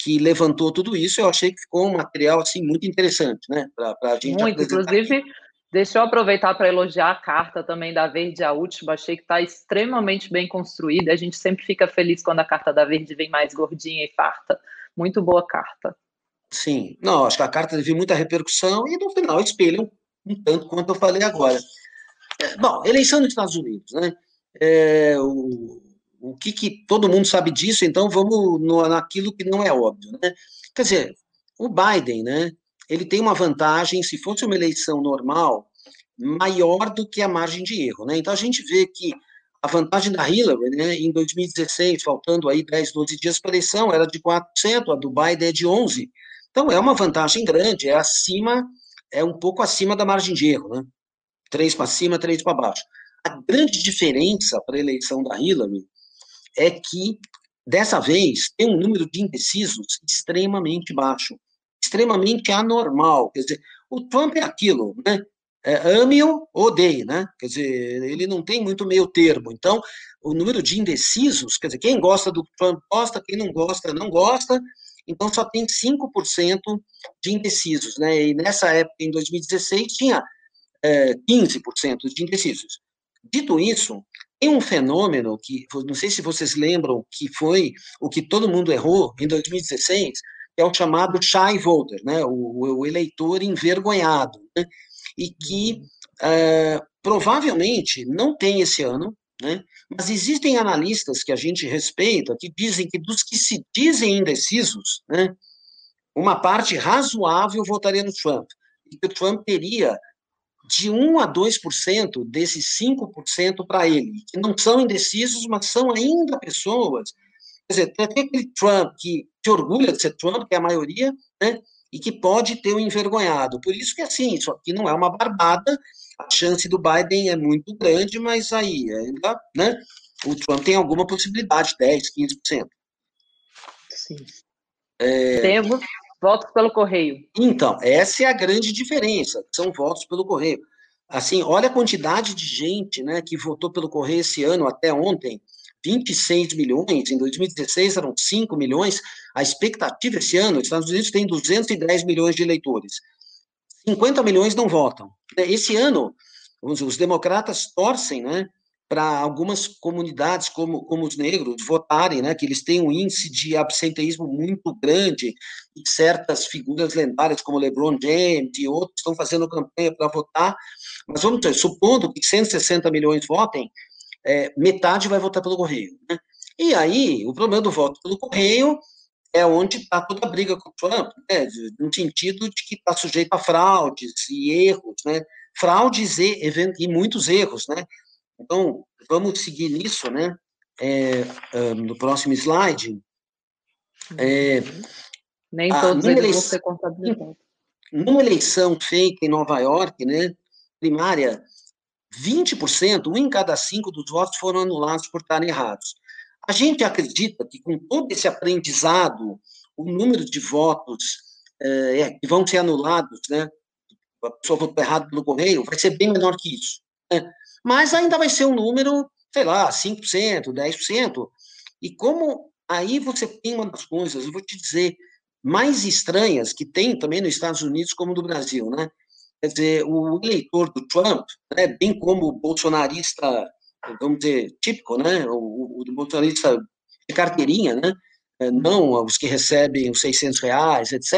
Speaker 2: que levantou tudo isso, eu achei que ficou um material, assim, muito interessante, né, para a gente
Speaker 1: Muito, inclusive, aqui. Deixa eu aproveitar para elogiar a carta também da Verde, a última, achei que está extremamente bem construída, a gente sempre fica feliz quando a carta da Verde vem mais gordinha e farta. Muito boa carta.
Speaker 2: Sim, não, acho que a carta teve muita repercussão e no final espelha um, tanto quanto eu falei agora. É, bom, eleição nos Estados Unidos, né? É, o, o que, que todo mundo sabe disso, então vamos no, naquilo que não é óbvio, né? Quer dizer, o Biden, né? Ele tem uma vantagem, se fosse uma eleição normal, maior do que a margem de erro, né? Então a gente vê que a vantagem da Hillary, né, em 2016, faltando aí 10, 12 dias para a eleição, era de 4%, a do Biden é de 11%. Então é uma vantagem grande, é acima, é um pouco acima da margem de erro, né? Três para cima, três para baixo. A grande diferença para a eleição da Hillary é que, dessa vez, tem um número de indecisos extremamente baixo, extremamente anormal. Quer dizer, o Trump é aquilo, né? É, ame-o ou odeie, né? Quer dizer, ele não tem muito meio termo. Então, o número de indecisos, quer dizer, quem gosta do Trump gosta, quem não gosta, não gosta. Então, só tem 5% de indecisos, né? E nessa época, em 2016, tinha é, 15% de indecisos. Dito isso, tem um fenômeno que, não sei se vocês lembram, que foi o que todo mundo errou em 2016, que é o chamado shy voter, né? o, o eleitor envergonhado. Né? e que uh, provavelmente não tem esse ano, né? mas existem analistas que a gente respeita que dizem que dos que se dizem indecisos, né, uma parte razoável votaria no Trump, e que o Trump teria de 1 a 2% desses 5% para ele, que não são indecisos, mas são ainda pessoas. Quer dizer, tem aquele Trump que se orgulha de ser Trump, que é a maioria, né? e que pode ter o um envergonhado. Por isso que, assim, isso aqui não é uma barbada, a chance do Biden é muito grande, mas aí ainda, né, o Trump tem alguma possibilidade, 10, 15%.
Speaker 1: Sim. É... Temos votos pelo correio.
Speaker 2: Então, essa é a grande diferença, são votos pelo correio. Assim, olha a quantidade de gente né, que votou pelo correio esse ano até ontem, 26 milhões, em 2016 eram 5 milhões, a expectativa esse ano, os Estados Unidos tem 210 milhões de eleitores, 50 milhões não votam. Esse ano, os, democratas torcem, né, para algumas comunidades como, como os negros votarem, né, que eles têm um índice de absenteísmo muito grande, e certas figuras lendárias como LeBron James e outros estão fazendo campanha para votar, mas vamos supondo que 160 milhões votem, é, metade vai votar pelo correio. Né? E aí, o problema do voto pelo correio é onde está toda a briga com o Trump, né? no sentido de que está sujeito a fraudes e erros, né? fraudes e, e muitos erros, né? Então, vamos seguir nisso, né? É, um, no próximo slide.
Speaker 1: É, Nem todos eles vão ser contabilizados.
Speaker 2: Numa eleição feita em Nova York, né, primária, 20%, um em cada cinco dos votos foram anulados por estarem errados. A gente acredita que com todo esse aprendizado, o número de votos é, é que vão ser anulados, né, a pessoa votou errado pelo correio, vai ser bem menor que isso. Né? mas ainda vai ser um número, sei lá, 5%, 10%. E como aí você tem uma das coisas, eu vou te dizer, mais estranhas que tem também nos Estados Unidos como no Brasil, né? Quer dizer, o eleitor do Trump, né, bem como o bolsonarista, vamos dizer, típico, né? O, o bolsonarista de carteirinha, né? É, não os que recebem os 600 reais, etc.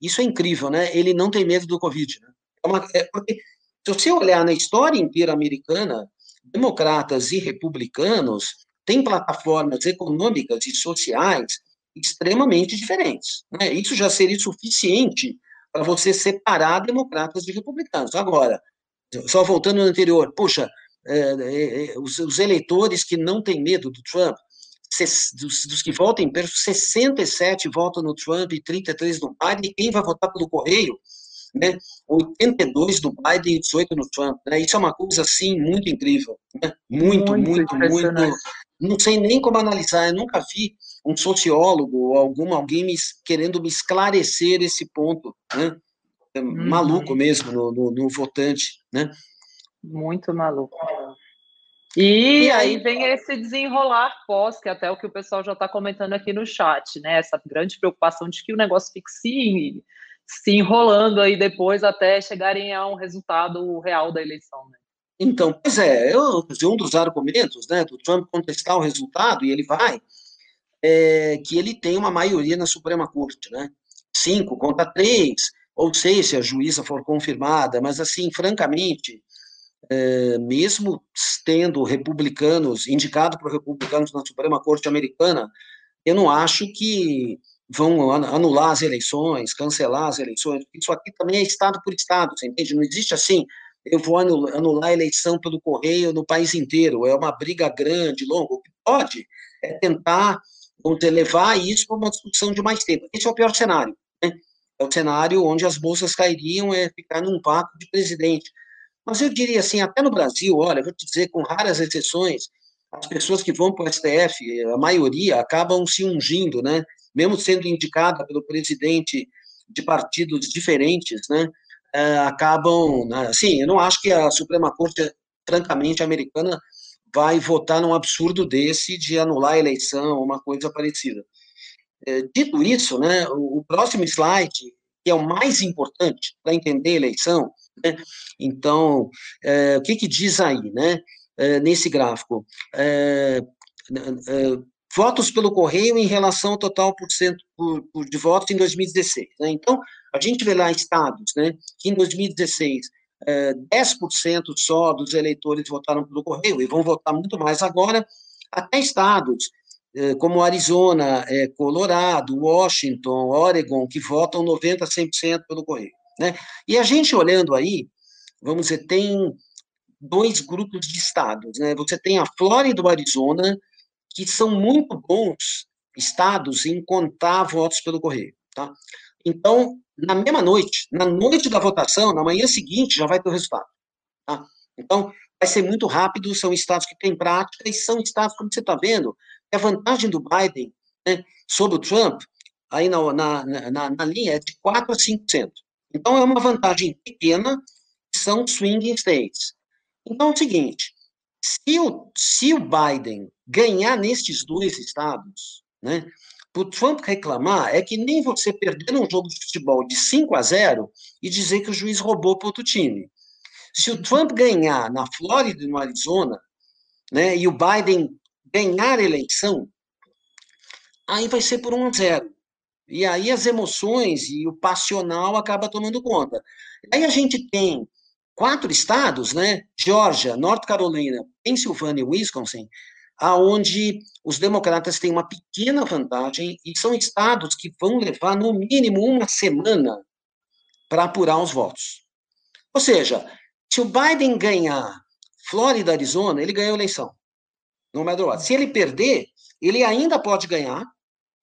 Speaker 2: Isso é incrível, né? Ele não tem medo do Covid, né? É uma, é, porque se você olhar na história inteira americana, democratas e republicanos têm plataformas econômicas e sociais extremamente diferentes. Né? Isso já seria suficiente para você separar democratas de republicanos. Agora, só voltando no anterior, puxa, é, é, é os, os, eleitores que não têm medo do Trump, dos, dos, que votam em perto, 67 votam no Trump e 33 no Biden, e quem vai votar pelo correio né? 82 do Biden e 18 no Trump, né? Isso é uma coisa, assim, muito incrível, né? Muito, muito, muito, muito, não sei nem como analisar, eu nunca vi um sociólogo ou algum, alguém me, querendo me esclarecer esse ponto, né? É uhum. maluco mesmo no, no, no, votante, né?
Speaker 1: Muito maluco. E, e aí, aí vem esse desenrolar pós, que é até o que o pessoal já está comentando aqui no chat, né? Essa grande preocupação de que o negócio fique se se enrolando aí depois até chegarem a um resultado real da eleição, né?
Speaker 2: Então, pois é, eu, um dos argumentos né, do Trump contestar o resultado, e ele vai, é que ele tem uma maioria na Suprema Corte, né? Cinco contra três, ou seis se a juíza for confirmada, mas assim, francamente, é, mesmo tendo republicanos, indicado por republicanos na Suprema Corte Americana, eu não acho que vão anular as eleições, cancelar as eleições. Isso aqui também é estado por estado, você entende? Não existe assim, eu vou anular a eleição pelo correio no país inteiro. É uma briga grande, longa. O que pode é tentar vamos levar isso para uma discussão de mais tempo. Esse é o pior cenário. Né? É o cenário onde as bolsas cairiam, é ficar num vácuo de presidente. Mas eu diria assim, até no Brasil, olha, vou te dizer, com raras exceções, as pessoas que vão para o STF, a maioria, acabam se ungindo, né? mesmo sendo indicada pelo presidente de partidos diferentes, né, é, acabam, né, assim, eu não acho que a Suprema Corte, francamente, americana, vai votar num absurdo desse de anular a eleição, uma coisa parecida. É, dito isso, né, o, próximo slide, que é o mais importante para entender a eleição, né, então, é, o que, que diz aí, né, é, nesse gráfico? É, é, votos pelo correio em relação ao total por cento por, por, de votos em 2016. Né? Então, a gente vê lá estados né, que em 2016 é, 10% só dos eleitores votaram pelo correio e vão votar muito mais agora, até estados é, como Arizona, é, Colorado, Washington, Oregon, que votam 90% a 100% pelo correio. Né? E a gente olhando aí, vamos dizer, tem dois grupos de estados. Né? Você tem a Flórida e o Arizona, que são muito bons estados em contar votos pelo correio. Tá? Então, na mesma noite, na noite da votação, na manhã seguinte, já vai ter o resultado. Tá? Então, vai ser muito rápido, são estados que têm prática e são estados, como você está vendo, a vantagem do Biden né, sobre o Trump, aí na, na, na, na, linha, é de 4% a 5%. Então, é uma vantagem pequena, são swing states. Então, é o seguinte, se o, se o Biden ganhar nestes dois estados, né, para o Trump reclamar, é que nem você perder um jogo de futebol de 5 a 0 e dizer que o juiz roubou para outro time. Se o Trump ganhar na Flórida e no Arizona, né, e o Biden ganhar a eleição, aí vai ser por 1 a 0. E aí as emoções e o passional acaba tomando conta. Aí a gente tem quatro estados, né? Georgia, North Carolina, Pensilvânia e Wisconsin, aonde os democratas têm uma pequena vantagem e são estados que vão levar no mínimo uma semana para apurar os votos. Ou seja, se o Biden ganhar Flórida, Arizona, ele ganhou a eleição. No matter what. Se ele perder, ele ainda pode ganhar,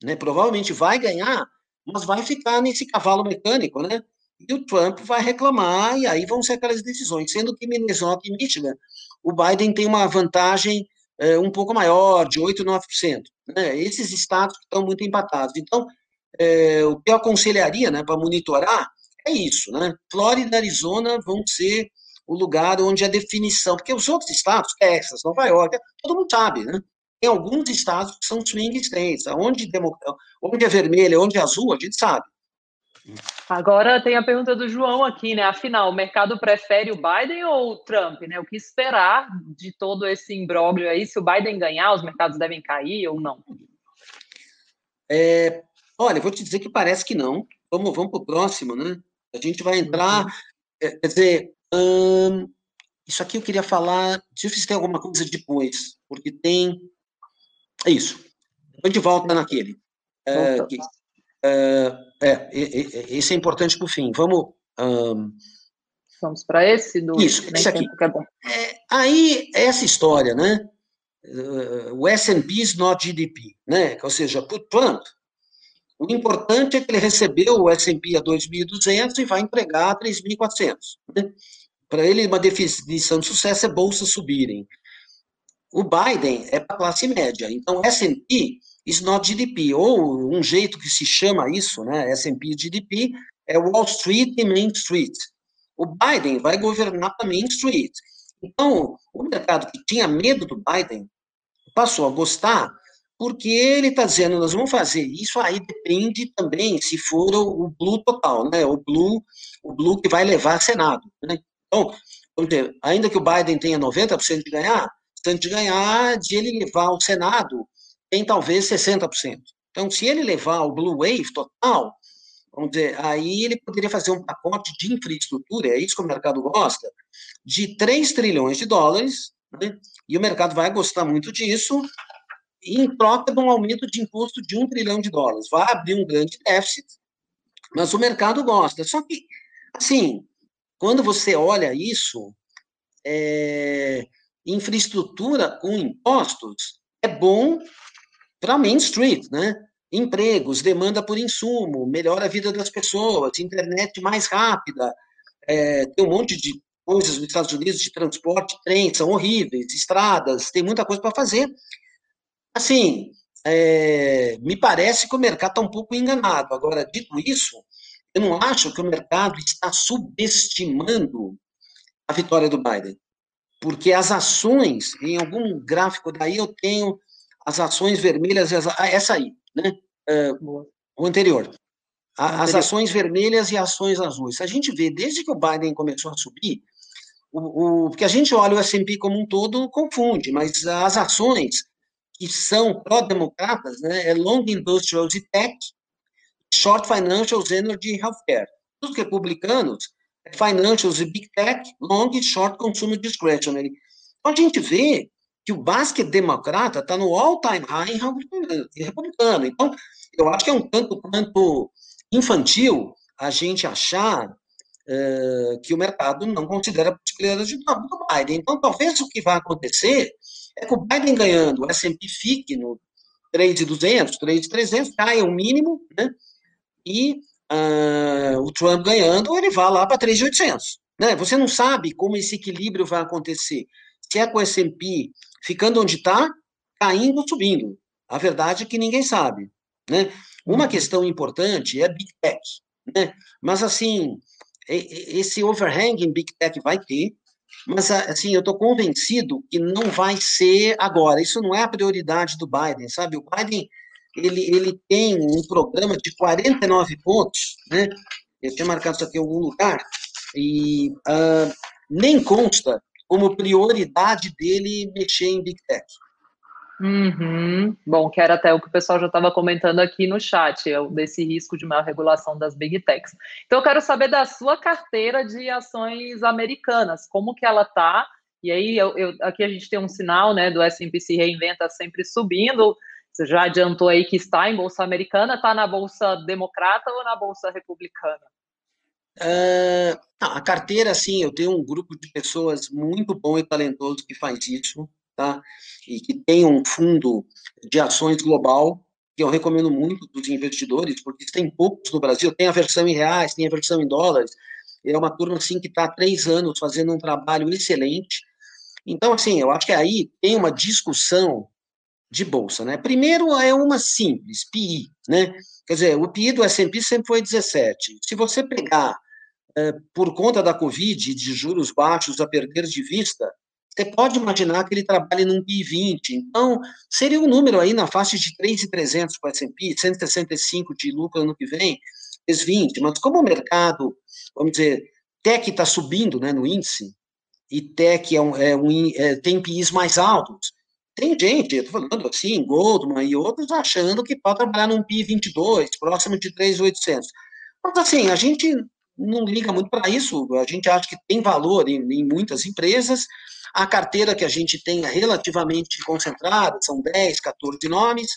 Speaker 2: né? Provavelmente vai ganhar, mas vai ficar nesse cavalo mecânico, né? E o Trump vai reclamar, e aí vão ser aquelas decisões. Sendo que Minnesota e Michigan, o Biden tem uma vantagem é, um pouco maior, de 8, 9%. Né? Esses estados estão muito empatados. Então, é, o que eu aconselharia né, para monitorar é isso. Né? Flórida e Arizona vão ser o lugar onde a definição, porque os outros estados, Texas, Nova York, todo mundo sabe, né? Tem alguns estados que são swing states, onde, onde é vermelho, onde é azul, a gente sabe.
Speaker 1: Agora tem a pergunta do João aqui, né? Afinal, o mercado prefere o Biden ou o Trump, né? O que esperar de todo esse imbróglio aí? Se o Biden ganhar, os mercados devem cair ou não?
Speaker 2: É, olha, vou te dizer que parece que não. Vamos, vamos para o próximo, né? A gente vai entrar. Uhum. É, quer dizer, hum, isso aqui eu queria falar. Deixa eu ver se tem alguma coisa depois, porque tem. É isso. Depois de volta naquele. É, que, é, é, esse é importante para o fim. Vamos. Um...
Speaker 1: Vamos para esse? Do,
Speaker 2: Isso, esse aqui. É. É, aí, essa história, né? O S&P is not GDP, né? Ou seja, para o Trump, o importante é que ele recebeu o S&P a 2.200 e vai entregar a 3.400. Né? Para ele, uma definição de sucesso é bolsas subirem. O Biden é para a classe média. Então, S&P is not GDP, ou um jeito que se chama isso, né, S&P GDP, é Wall Street e Main Street. O Biden vai governar para Main Street. Então, o mercado que tinha medo do Biden passou a gostar, porque ele está dizendo, nós vamos fazer isso, aí depende também se for o, o Blue total, né, o Blue, o Blue que vai levar a Senado. Né? Então, dizer, ainda que o Biden tenha 90% de ganhar, tanto de ganhar de ele levar o Senado tem talvez 60%. Então, se ele levar o Blue Wave total, vamos dizer, aí ele poderia fazer um pacote de infraestrutura, é isso que o mercado gosta, de 3 trilhões de dólares, né? e o mercado vai gostar muito disso, em troca de um aumento de imposto de 1 trilhão de dólares. Vai abrir um grande déficit, mas o mercado gosta. Só que, assim, quando você olha isso, é, infraestrutura com impostos é bom para Main Street, né? Empregos, demanda por insumo, melhora a vida das pessoas, internet mais rápida, é, tem um monte de coisas nos Estados Unidos de transporte, trem, são horríveis, estradas, tem muita coisa para fazer. Assim, é, me parece que o mercado está um pouco enganado. Agora, dito isso, eu não acho que o mercado está subestimando a vitória do Biden, porque as ações, em algum gráfico daí eu tenho as ações vermelhas, as, ah, essa aí, né? Uh, o anterior. A, as ações vermelhas e ações azuis. A gente vê, desde que o Biden começou a subir, o, o, porque a gente olha o S&P como um todo, confunde, mas as ações que são pró-democratas, né, é Long Industrials e Tech, Short Financials, Energy e Healthcare. Os republicanos, é Financials e Big Tech, Long e Short Consumer Discretionary. Então, a gente vê que o basquete democrata está no all-time high em republicano. Então, eu acho que é um tanto quanto infantil a gente achar uh, que o mercado não considera a possibilidade de do Biden. Então, talvez o que vai acontecer é que o Biden ganhando, o S&P fique no 3,200, 3,300, caia o mínimo, né? E uh, o Trump ganhando, ele vá lá para 3,800. Né? Você não sabe como esse equilíbrio vai acontecer. Se é com o S&P ficando onde está, caindo ou subindo. A verdade é que ninguém sabe. Né? Uma uhum. questão importante é Big Tech. Né? Mas, assim, esse overhang em Big Tech vai ter, mas, assim, eu estou convencido que não vai ser agora. Isso não é a prioridade do Biden, sabe? O Biden, ele, ele tem um programa de 49 pontos, né? Eu tinha marcado isso aqui em algum lugar, e uh, nem consta como prioridade dele mexer em Big Tech.
Speaker 1: Uhum. Bom, que era até o que o pessoal já estava comentando aqui no chat, desse risco de maior regulação das big techs. Então, eu quero saber da sua carteira de ações americanas, como que ela está, e aí eu, eu, aqui a gente tem um sinal né, do S&P se reinventa sempre subindo, você já adiantou aí que está em Bolsa Americana, está na Bolsa Democrata ou na Bolsa Republicana?
Speaker 2: Uh, a carteira, sim, eu tenho um grupo de pessoas muito bom e talentoso que faz isso tá? E que tem um fundo de ações global, que eu recomendo muito para os investidores, porque tem poucos no Brasil, tem a versão em reais, tem a versão em dólares, é uma turma, assim, que está há três anos fazendo um trabalho excelente. Então, assim, eu acho que aí tem uma discussão de bolsa, né? Primeiro é uma simples, PI, né? Quer dizer, o PI do S&P sempre foi 17. Se você pegar por conta da Covid, de juros baixos a perder de vista, você pode imaginar que ele trabalhe num PI 20. Então, seria um número aí na faixa de 3,300 para o S&P, 165 de lucro ano que vem, vezes 20. Mas como o mercado, vamos dizer, tech está subindo né, no índice, e tech é um, é um, é, tem PIs mais altos, tem gente, eu estou falando assim, Goldman e outros, achando que pode trabalhar num PI 22, próximo de 3,800. Mas assim, a gente não liga muito para isso, a gente acha que tem valor em, em muitas empresas, a carteira que a gente tem é relativamente concentrada, são 10, 14 nomes,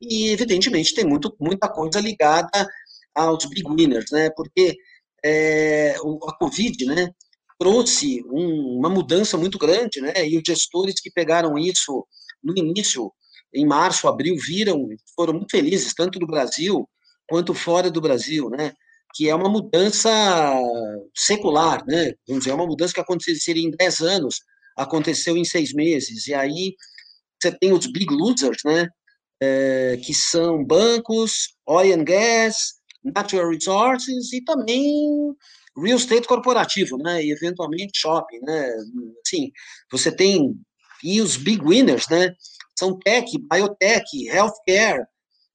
Speaker 2: e evidentemente tem muito, muita coisa ligada aos big winners, né? Porque é, a Covid, né, trouxe um, uma mudança muito grande, né? E os gestores que pegaram isso no início, em março, abril, viram, foram muito felizes, tanto no Brasil quanto fora do Brasil, né? Que é uma mudança secular, né? Vamos dizer, é uma mudança que aconteceria em 10 anos, aconteceu em seis meses. E aí você tem os big losers, né? É, que são bancos, oil and gas, natural resources e também real estate corporativo, né? E eventualmente shopping, né? Assim, você tem e os big winners, né? São tech, biotech, healthcare,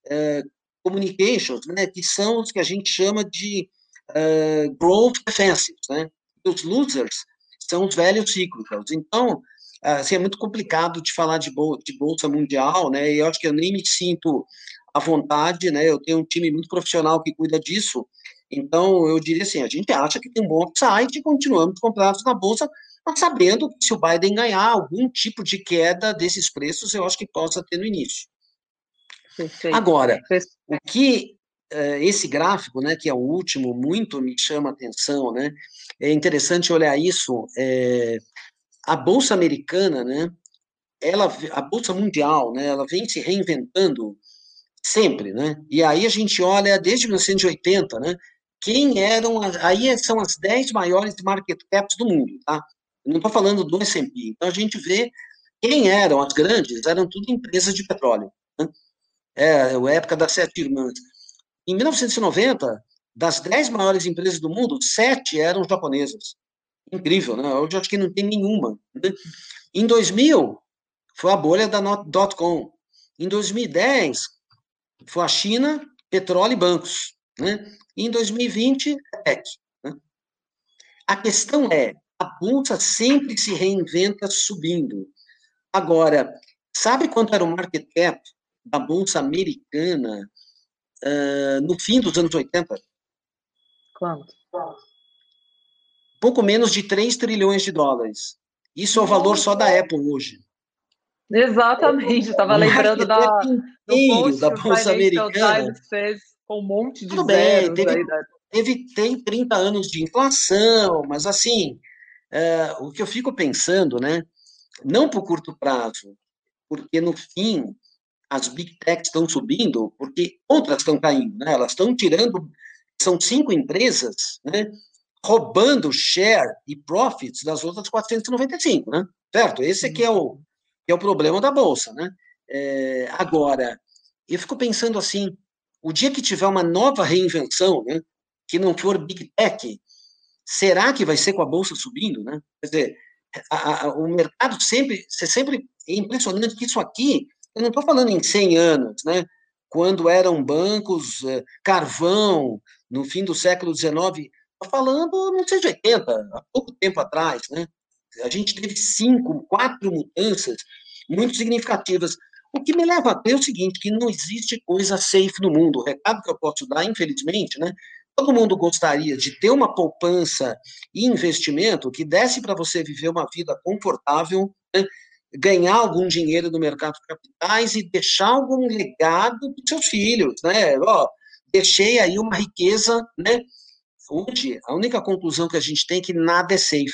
Speaker 2: é, communications, né? Que são os que a gente chama de uh, growth defensives, né? Os losers são os velhos cíclicos. Então, assim, é muito complicado de falar de, bol de bolsa mundial, né? E eu acho que eu nem me sinto à vontade, né? Eu tenho um time muito profissional que cuida disso. Então, eu diria assim, a gente acha que tem um bom upside e continuamos comprados na bolsa, mas sabendo que se o Biden ganhar algum tipo de queda desses preços, eu acho que possa ter no início. Perfeito. Agora, o que eh, esse gráfico, né, que é o último, muito me chama a atenção, né, é interessante olhar isso, é, a Bolsa Americana, né, ela, a Bolsa Mundial, né, ela vem se reinventando sempre, né, e aí a gente olha desde 1980, né, quem eram, aí são as 10 maiores market caps do mundo, tá, não estou falando do S&P, então a gente vê quem eram as grandes, eram tudo empresas de petróleo, né? É, a época das sete irmãs, em 1990, das 10 maiores empresas do mundo, sete eram japonesas. Incrível, né? Hoje acho que não tem nenhuma. Né? Em 2000, foi a bolha da .com. Em 2010, foi a China, petróleo e bancos. Né? E em 2020, tech. Né? A questão é, a bolsa sempre se reinventa subindo. Agora, sabe quanto era o market cap da bolsa americana uh, no fim dos anos 80.
Speaker 1: Quanto?
Speaker 2: Pouco menos de 3 trilhões de dólares. Isso é o valor só da Apple hoje.
Speaker 1: Exatamente, estava lembrando da,
Speaker 2: do da Bolsa Americana.
Speaker 1: Fez com um monte de Tudo bem,
Speaker 2: teve, teve, tem 30 anos de inflação, mas assim, uh, o que eu fico pensando, né, não por curto prazo, porque no fim as big techs estão subindo porque outras estão caindo, né? Elas estão tirando, são cinco empresas, né? roubando share e profits das outras 495, né? Certo? Esse aqui é o, que é o problema da Bolsa, né? É, agora, eu fico pensando assim, o dia que tiver uma nova reinvenção, né, que não for Big Tech, será que vai ser com a Bolsa subindo, né? Quer dizer, a, a, o mercado sempre, você sempre, é impressionante que isso aqui, eu não estou falando em 100 anos, né? Quando eram bancos, é, carvão, no fim do século XIX, falando não sei de 80, há pouco tempo atrás, né? A gente teve cinco, quatro mudanças muito significativas. O que me leva a ter o seguinte, que não existe coisa safe no mundo. O recado que eu posso dar, infelizmente, né? Todo mundo gostaria de ter uma poupança e investimento que desse para você viver uma vida confortável, né? Ganhar algum dinheiro no mercado de capitais e deixar algum legado para seus filhos, né? Ó, deixei aí uma riqueza, né? Hoje, a única conclusão que a gente tem é que nada é safe.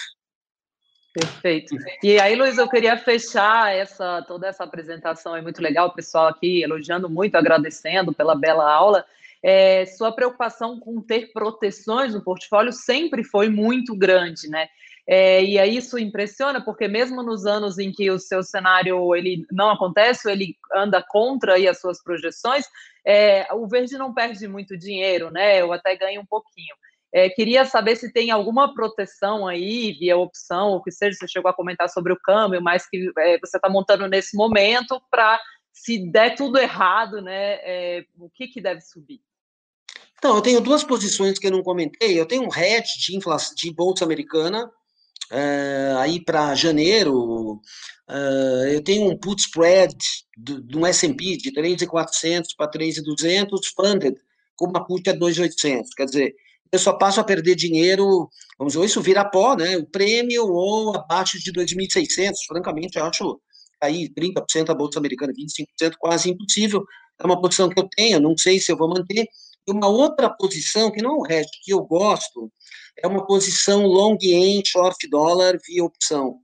Speaker 1: Perfeito. E aí, Luiz, eu queria fechar essa toda essa apresentação, é muito legal, o pessoal aqui elogiando muito, agradecendo pela bela aula. É, sua preocupação com ter proteções no portfólio sempre foi muito grande, né? É, e aí isso impressiona, porque mesmo nos anos em que o seu cenário ele não acontece, ele anda contra aí as suas projeções, é, o verde não perde muito dinheiro, né? Eu até ganho um pouquinho. É, queria saber se tem alguma proteção aí, via opção, ou que seja, você chegou a comentar sobre o câmbio, mas que é, você está montando nesse momento para, se der tudo errado, né, é, o que, que deve subir?
Speaker 2: Então, eu tenho duas posições que eu não comentei. Eu tenho um hedge de, de bolsa americana, é, aí para janeiro, é, eu tenho um put spread do, do S&P de 3,400 para 3,200 funded, com uma put a 2,800. Quer dizer, eu só passo a perder dinheiro, vamos dizer, isso vira pó, né? O prêmio ou abaixo de 2.600, francamente, eu acho aí 30% a bolsa americana, 25% quase impossível. É uma posição que eu tenho, não sei se eu vou manter. E uma outra posição, que não é o resto, que eu gosto, é uma posição long end short dólar via opção.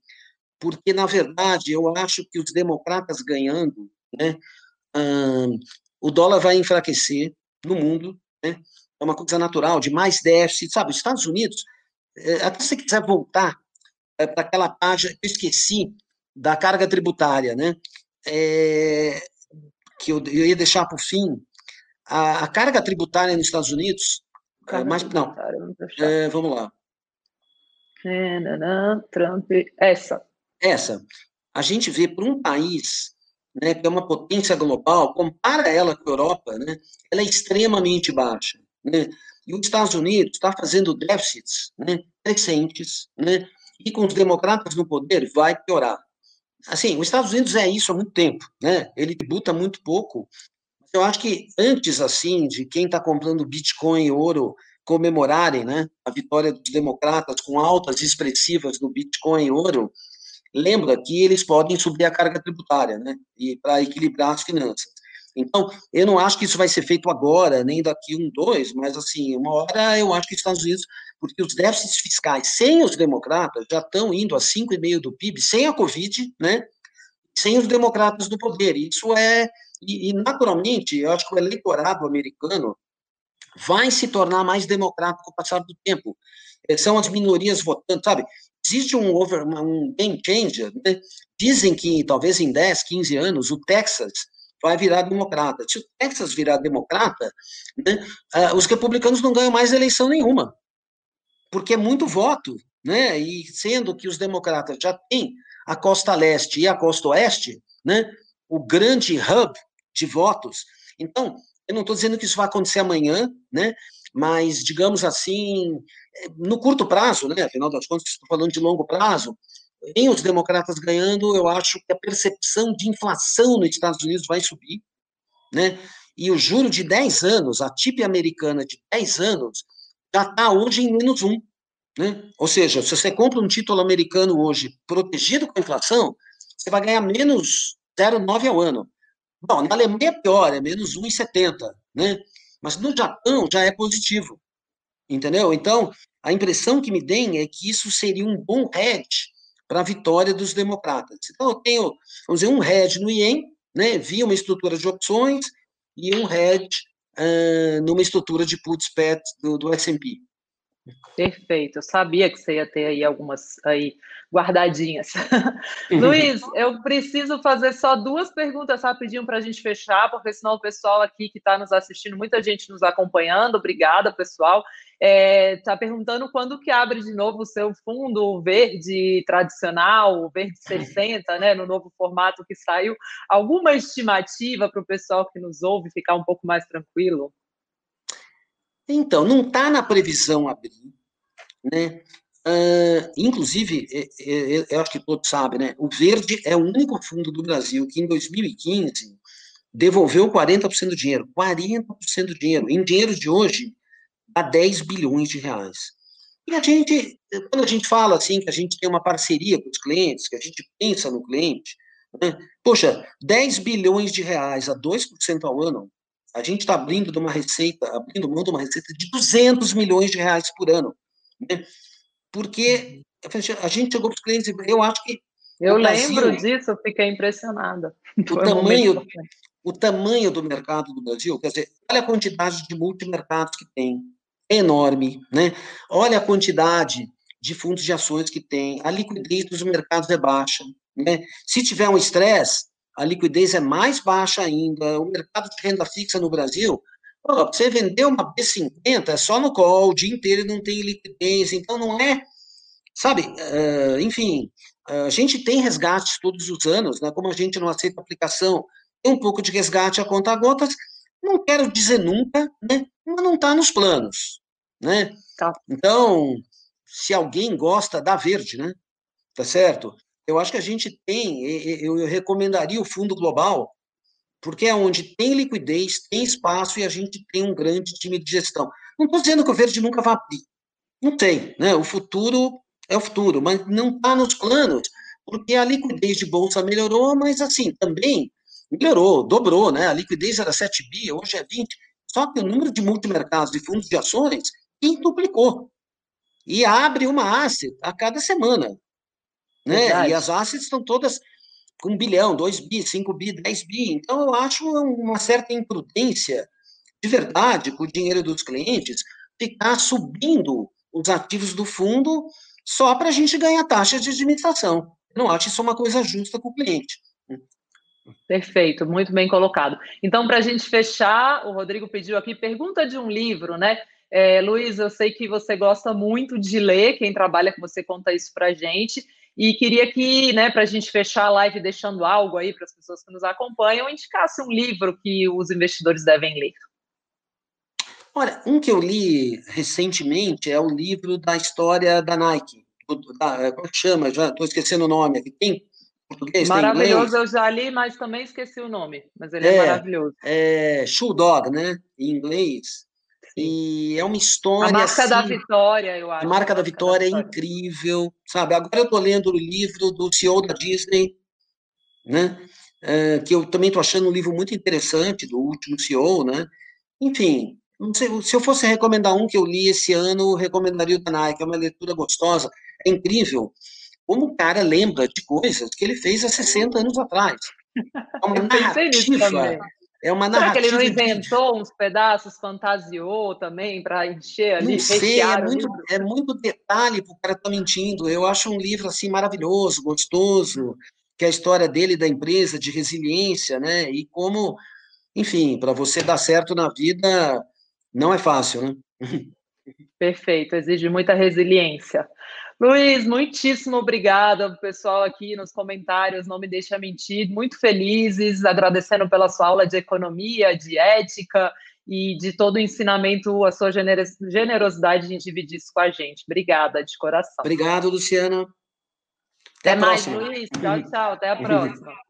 Speaker 2: Porque, na verdade, eu acho que os democratas ganhando, né, o dólar vai enfraquecer no mundo, né? é uma coisa natural, de mais déficit, sabe? Os Estados Unidos, é, até se quiser voltar é, para aquela página que eu esqueci, da carga tributária, né? É, que eu, eu, ia deixar o fim, a, a, carga tributária nos Estados Unidos, é, mas, não, é, vamos lá.
Speaker 1: Trump, essa.
Speaker 2: Essa. A gente vê para um país né, que é uma potência global, compara ela com a Europa, né, ela é extremamente baixa. Né? E os Estados Unidos está fazendo déficits né, crescentes, né? e com os democratas no poder vai piorar. Assim, os Estados Unidos é isso há muito tempo, né? ele tributa muito pouco. Eu acho que antes, assim, de quem está comprando Bitcoin e ouro comemorarem né, a vitória dos democratas com altas expressivas do Bitcoin e ouro, lembra que eles podem subir a carga tributária, né, e para equilibrar as finanças. Então, eu não acho que isso vai ser feito agora, nem daqui um, dois, mas assim, uma hora eu acho que os Estados Unidos, porque os déficits fiscais sem os democratas já estão indo a 5,5% do PIB, sem a Covid, né? Sem os democratas no poder. Isso é. E, e naturalmente, eu acho que o eleitorado americano vai se tornar mais democrático com o passar do tempo. É, são as minorias votando, sabe? Existe um, over, um game changer, né? Dizem que talvez em 10, 15 anos o Texas vai virar democrata. Se o Texas virar democrata, né, uh, os republicanos não ganham mais eleição nenhuma, porque é muito voto, né? E sendo que os democratas já têm a costa leste e a costa oeste, né? O grande hub de votos. Então, eu não estou dizendo que isso vai acontecer amanhã, né? Mas, digamos assim, no curto prazo, né? Afinal das contas, estou falando de longo prazo, em os democratas ganhando, eu acho que a percepção de inflação nos Estados Unidos vai subir, né? E o juro de 10 anos, a TIP americana de 10 anos, já está hoje em menos um. Né? Ou seja, se você compra um título americano hoje protegido com a inflação, você vai ganhar menos 0,9 ao ano. Bom, na Alemanha é pior, é menos 1,70, né? Mas no Japão já é positivo, entendeu? Então, a impressão que me tem é que isso seria um bom hedge para a vitória dos democratas. Então, eu tenho, vamos dizer, um hedge no IEM, né, via uma estrutura de opções, e um hedge uh, numa estrutura de puts pet do, do S&P.
Speaker 1: Perfeito, eu sabia que você ia ter aí algumas aí guardadinhas. Luiz, eu preciso fazer só duas perguntas rapidinho para a gente fechar, porque senão o pessoal aqui que está nos assistindo, muita gente nos acompanhando, obrigada, pessoal. Está é, tá perguntando quando que abre de novo o seu fundo verde tradicional, o verde 60, né, no novo formato que saiu. Alguma estimativa para o pessoal que nos ouve ficar um pouco mais tranquilo?
Speaker 2: Então, não está na previsão abrir, né? Uh, inclusive, é, é, é, eu acho que todos sabem, né? O Verde é o único fundo do Brasil que em 2015 devolveu 40% do dinheiro. 40% do dinheiro. Em dinheiro de hoje, dá 10 bilhões de reais. E a gente, quando a gente fala assim, que a gente tem uma parceria com os clientes, que a gente pensa no cliente, né? poxa, 10 bilhões de reais a 2% ao ano, a gente está abrindo de uma receita, abrindo mão de uma receita de 200 milhões de reais por ano. Né? Porque a gente chegou para os clientes, eu acho que.
Speaker 1: Eu lembro Brasil, disso, eu fiquei impressionada.
Speaker 2: O tamanho, o tamanho do mercado do Brasil, quer dizer, olha a quantidade de multimercados que tem, é enorme, né? Olha a quantidade de fundos de ações que tem, a liquidez dos mercados é baixa, né? Se tiver um estresse, a liquidez é mais baixa ainda, o mercado de renda fixa no Brasil, você vender uma B50 é só no call, o dia inteiro e não tem liquidez, então não é, sabe, uh, enfim, a gente tem resgates todos os anos, né, como a gente não aceita aplicação, tem um pouco de resgate a conta gotas, não quero dizer nunca, né, mas não está nos planos, né, tá. então, se alguém gosta da verde, né, tá certo? Eu acho que a gente tem, eu recomendaria o Fundo Global, porque é onde tem liquidez, tem espaço e a gente tem um grande time de gestão. Não estou dizendo que o verde nunca vai abrir. Não tem, né? O futuro é o futuro, mas não está nos planos, porque a liquidez de bolsa melhorou, mas assim, também melhorou, dobrou, né? A liquidez era 7 bi, hoje é 20. Só que o número de multimercados e fundos de ações quintuplicou. E abre uma asset a cada semana né? E as assets estão todas com um bilhão, dois bi, cinco bi, dez bi. Então, eu acho uma certa imprudência, de verdade, com o dinheiro dos clientes, ficar subindo os ativos do fundo só para a gente ganhar taxa de administração. Eu não acho isso uma coisa justa com o cliente.
Speaker 1: Perfeito, muito bem colocado. Então, para a gente fechar, o Rodrigo pediu aqui pergunta de um livro, né? É, Luiz, eu sei que você gosta muito de ler, quem trabalha com você conta isso para a gente. E queria que, né, para a gente fechar a live deixando algo aí para as pessoas que nos acompanham, indicasse um livro que os investidores devem ler.
Speaker 2: Olha, um que eu li recentemente é o livro da história da Nike. Da, como é chama? Já estou esquecendo o nome aqui. Tem
Speaker 1: português? Maravilhoso, eu já li, mas também esqueci o nome. Mas ele é, é maravilhoso.
Speaker 2: É Shoe Dog, né? Em inglês. E é uma história. A
Speaker 1: marca assim, da vitória, eu acho.
Speaker 2: A marca da vitória, da vitória é incrível, sabe? Agora eu estou lendo o livro do CEO da Disney, né? É, que eu também estou achando um livro muito interessante, do último CEO, né? Enfim, sei, se eu fosse recomendar um que eu li esse ano, eu recomendaria o da Nike, é uma leitura gostosa, é incrível como o cara lembra de coisas que ele fez há 60 anos atrás. É uma narrativa é uma
Speaker 1: narrativa. Será que ele não inventou uns pedaços, fantasiou também para encher ali?
Speaker 2: Não sei, é muito, é muito detalhe para o cara estar tá mentindo. Eu acho um livro assim maravilhoso, gostoso, que é a história dele, da empresa, de resiliência, né? E como, enfim, para você dar certo na vida não é fácil, né?
Speaker 1: Perfeito, exige muita resiliência. Luiz, muitíssimo obrigada. O pessoal aqui nos comentários não me deixa mentir. Muito felizes, agradecendo pela sua aula de economia, de ética e de todo o ensinamento, a sua generosidade de dividir isso com a gente. Obrigada, de coração.
Speaker 2: Obrigado, Luciana.
Speaker 1: Até, Até mais, próxima. Luiz. Tchau, tchau. Até a próxima.